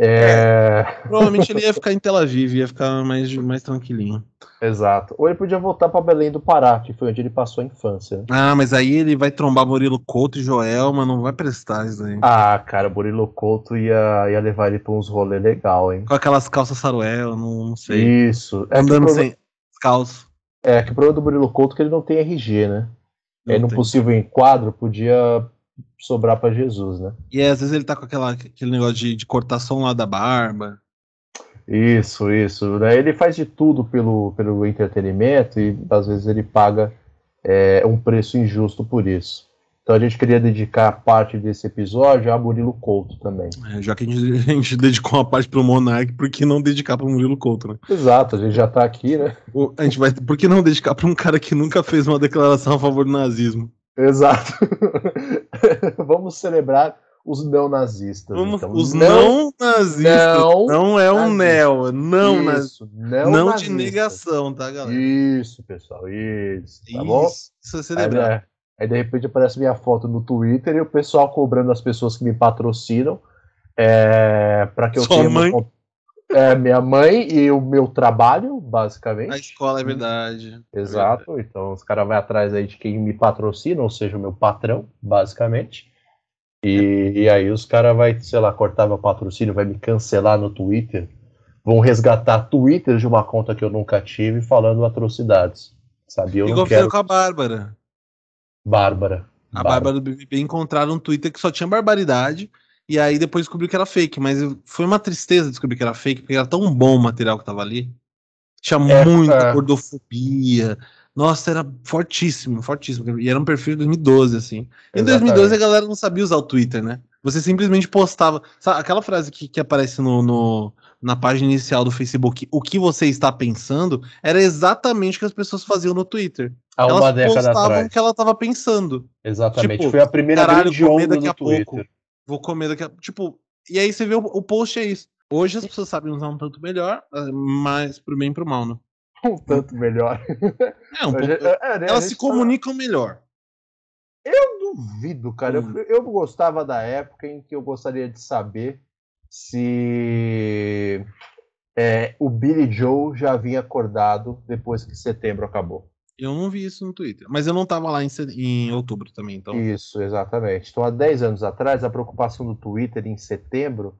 S2: É... Provavelmente ele ia ficar em Tel Aviv, ia ficar mais, mais tranquilinho.
S1: Exato. Ou ele podia voltar para Belém do Pará, que foi onde ele passou a infância.
S2: Ah, mas aí ele vai trombar Murilo Couto e Joel, mas não vai prestar isso aí.
S1: Ah, cara, Murilo Couto ia, ia levar ele para uns rolês legal, hein?
S2: Com aquelas calças saruel, não, não sei.
S1: Isso.
S2: É Andando problema... sem calças.
S1: É, que o problema do Murilo Couto é que ele não tem RG, né? Não no possível enquadro, podia sobrar para Jesus, né?
S2: E às vezes ele tá com aquela, aquele negócio de, de cortação lá da barba.
S1: Isso, isso. Né? Ele faz de tudo pelo, pelo entretenimento e às vezes ele paga é, um preço injusto por isso. Então a gente queria dedicar parte desse episódio a Murilo Couto também.
S2: É, já que a gente, a gente, dedicou uma parte pro Monark, por que não dedicar pro Murilo Couto, né?
S1: Exato, a gente já tá aqui, né?
S2: O, a gente vai. Por que não dedicar pra um cara que nunca fez uma declaração a favor do nazismo?
S1: Exato. [laughs] [laughs] Vamos celebrar os neonazistas.
S2: Vamos, então. Os não, nazistas. Não, não é um neo, não, isso, não, não de negação, tá, galera?
S1: Isso, pessoal, isso. Tá isso, bom? Isso é celebrar. Aí, é, aí, de repente aparece minha foto no Twitter e o pessoal cobrando as pessoas que me patrocinam é, para que eu
S2: Sua tenha mãe?
S1: Uma, é, minha mãe e o meu trabalho, basicamente.
S2: A escola é verdade.
S1: Exato.
S2: É verdade.
S1: Então os caras vão atrás aí de quem me patrocina, ou seja, o meu patrão, basicamente. E, e aí os caras vai, sei lá, cortar meu patrocínio, vai me cancelar no Twitter, vão resgatar Twitter de uma conta que eu nunca tive falando atrocidades. Sabe? Eu
S2: Igual
S1: não quero...
S2: com a Bárbara.
S1: Bárbara.
S2: A Bárbara do BBB encontraram um Twitter que só tinha barbaridade. E aí depois descobriu que era fake, mas foi uma tristeza descobrir que era fake, porque era tão bom o material que tava ali. Tinha é, muita gordofobia, nossa, era fortíssimo, fortíssimo. E era um perfil de 2012, assim. Em Exatamente. 2012 a galera não sabia usar o Twitter, né? Você simplesmente postava. Sabe, aquela frase que, que aparece no, no, na página inicial do Facebook, o que você está pensando, era exatamente o que as pessoas faziam no Twitter.
S1: Há uma
S2: Elas
S1: década
S2: postavam o que ela estava pensando.
S1: Exatamente. Tipo, Foi a primeira
S2: caralho, grande onda a Twitter. pouco. Vou comer daqui a Tipo, e aí você vê o, o post é isso. Hoje as pessoas sabem usar um tanto melhor, mas pro bem e pro mal, né? [laughs]
S1: um tanto melhor.
S2: É, um pouco, é, é, né, elas se comunicam melhor.
S1: Eu duvido, cara. Hum. Eu, eu gostava da época em que eu gostaria de saber se é, o Billy Joe já havia acordado depois que setembro acabou.
S2: Eu não vi isso no Twitter, mas eu não estava lá em, em, outubro também, então.
S1: Isso, exatamente. Então, há 10 anos atrás, a preocupação do Twitter em setembro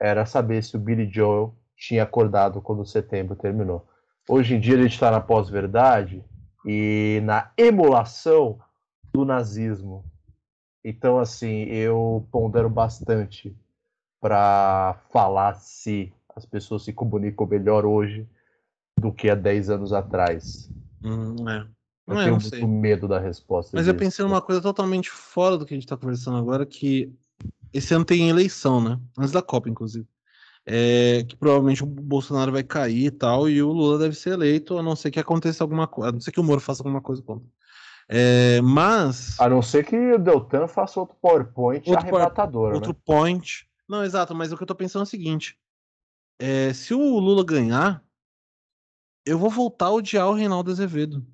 S1: era saber se o Billy Joe tinha acordado quando setembro terminou. Hoje em dia a gente está na pós-verdade e na emulação do nazismo. Então, assim, eu pondero bastante para falar se as pessoas se comunicam melhor hoje do que há 10 anos atrás.
S2: Hum, é.
S1: Eu é, tenho muito sei. medo da resposta.
S2: Mas disso. eu pensei numa coisa totalmente fora do que a gente está conversando agora, que esse ano tem eleição, né? Antes da Copa, inclusive é, que provavelmente o Bolsonaro vai cair e tal, e o Lula deve ser eleito, a não ser que aconteça alguma coisa, a não ser que o Moro faça alguma coisa contra. É, mas.
S1: A não ser que o Deltan faça outro PowerPoint outro arrebatador.
S2: Né? Outro point. Não, exato, mas o que eu tô pensando é o seguinte: é, se o Lula ganhar, eu vou voltar a odiar o Reinaldo Azevedo.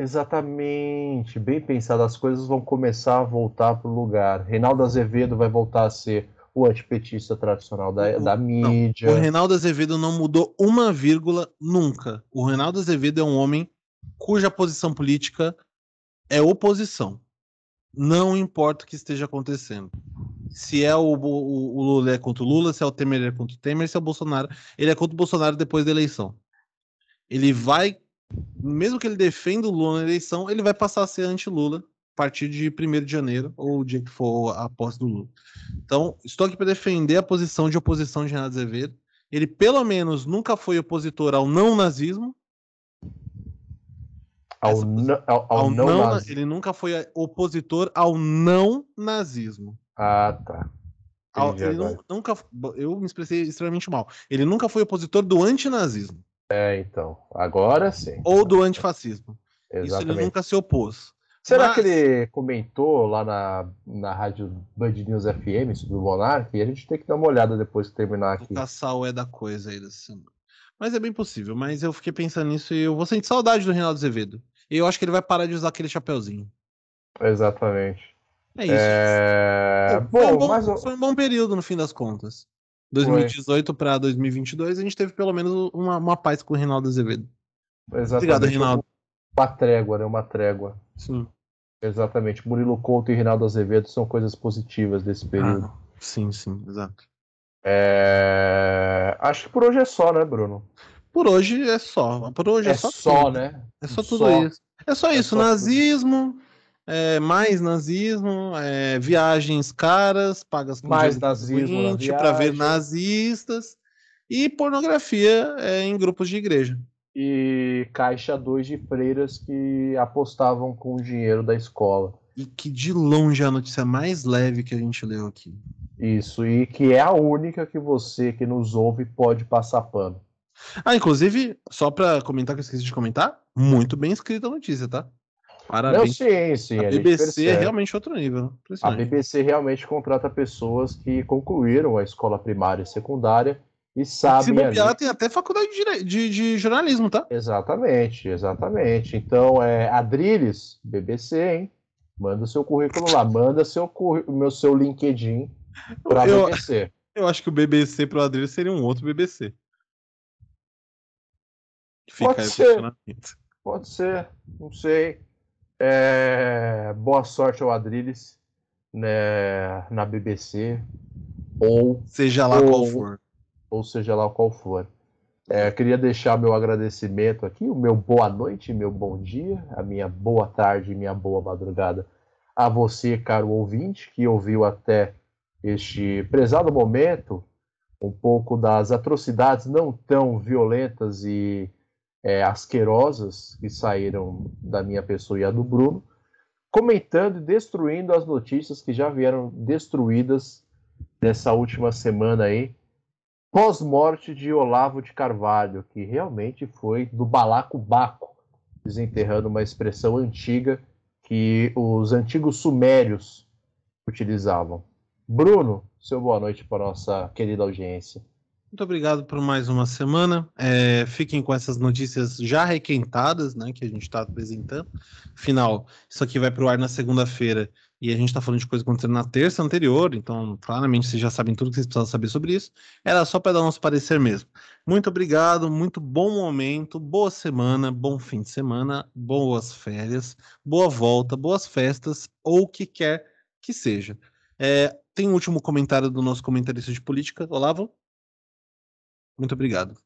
S1: Exatamente, bem pensado, as coisas vão começar a voltar para o lugar. Reinaldo Azevedo vai voltar a ser o antipetista tradicional da, da mídia.
S2: Não, o Reinaldo Azevedo não mudou uma vírgula nunca. O Reinaldo Azevedo é um homem cuja posição política é oposição. Não importa o que esteja acontecendo. Se é o, o, o Lula é contra o Lula, se é o Temer é contra o Temer, se é o Bolsonaro, ele é contra o Bolsonaro depois da eleição. Ele vai, mesmo que ele defenda o Lula na eleição, ele vai passar a ser anti-Lula partir de 1 de janeiro, ou o dia que for a posse do Lula. Então, estou aqui para defender a posição de oposição de Renato Azevedo. Ele, pelo menos, nunca foi opositor ao não nazismo.
S1: Ao, ao, ao, ao não, não.
S2: Ele nunca foi opositor ao não nazismo.
S1: Ah, tá.
S2: Ele nunca, eu me expressei extremamente mal. Ele nunca foi opositor do antinazismo.
S1: É, então. Agora sim.
S2: Ou do antifascismo. Exatamente. Isso ele nunca se opôs.
S1: Será Mas... que ele comentou lá na, na rádio Band News FM sobre o Monark? E a gente tem que dar uma olhada depois que terminar aqui. O
S2: caçal é da coisa aí dessa semana. Mas é bem possível. Mas eu fiquei pensando nisso e eu vou sentir saudade do Reinaldo Azevedo. E eu acho que ele vai parar de usar aquele chapeuzinho.
S1: Exatamente.
S2: É isso. É... Bom, foi, um bom, mas... foi um bom período no fim das contas. 2018 para 2022, a gente teve pelo menos uma, uma paz com o Reinaldo Azevedo.
S1: Exatamente. Obrigado, Reinaldo. Uma trégua, né? Uma trégua.
S2: Sim.
S1: Exatamente. Murilo Couto e Rinaldo Azevedo são coisas positivas desse período. Ah,
S2: sim, sim, exato.
S1: É... Acho que por hoje é só, né, Bruno?
S2: Por hoje é só. Por hoje é,
S1: é
S2: só,
S1: só né?
S2: É só tudo só. isso. É só é isso. Só nazismo, é, mais nazismo, é, viagens caras, pagas
S1: com mais nazismo
S2: para ver nazistas. e pornografia é, em grupos de igreja.
S1: E caixa 2 de freiras que apostavam com o dinheiro da escola.
S2: E que de longe é a notícia mais leve que a gente leu aqui.
S1: Isso, e que é a única que você que nos ouve pode passar pano.
S2: Ah, inclusive, só para comentar que eu esqueci de comentar, muito bem escrita a notícia, tá?
S1: Parabéns. Não, sim, sim.
S2: A, a BBC é realmente outro nível.
S1: A BBC realmente contrata pessoas que concluíram a escola primária e secundária e sabem. Se
S2: bobear, ali... tem até faculdade de, de, de, jornalismo, tá?
S1: Exatamente, exatamente. Então, é, Adriles, BBC, hein? Manda seu currículo lá, manda seu, meu, seu LinkedIn para
S2: eu, BBC. Eu acho que o BBC para o Adriles seria um outro BBC.
S1: Fica Pode ser. Pode ser, não sei. É, boa sorte ao Adriles né, na BBC. Ou.
S2: Seja lá ou, qual for.
S1: Ou seja lá qual for. É, queria deixar meu agradecimento aqui, o meu boa noite, meu bom dia, a minha boa tarde minha boa madrugada a você, caro ouvinte, que ouviu até este prezado momento um pouco das atrocidades não tão violentas e é, asquerosas que saíram da minha pessoa e a do Bruno, comentando e destruindo as notícias que já vieram destruídas nessa última semana aí, pós-morte de Olavo de Carvalho, que realmente foi do balacobaco, desenterrando uma expressão antiga que os antigos sumérios utilizavam. Bruno, seu boa noite para nossa querida audiência.
S2: Muito obrigado por mais uma semana. É, fiquem com essas notícias já requentadas, né, que a gente está apresentando. Afinal, isso aqui vai para o ar na segunda-feira e a gente está falando de coisa acontecendo na terça anterior, então claramente vocês já sabem tudo que vocês precisam saber sobre isso. Era só para dar nosso parecer mesmo. Muito obrigado, muito bom momento, boa semana, bom fim de semana, boas férias, boa volta, boas festas ou o que quer que seja. É, tem um último comentário do nosso comentarista de política, Olavo. Muito obrigado.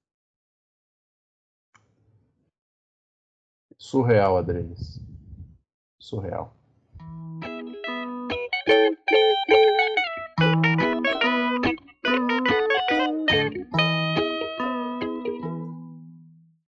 S1: Surreal, Adrenes. Surreal.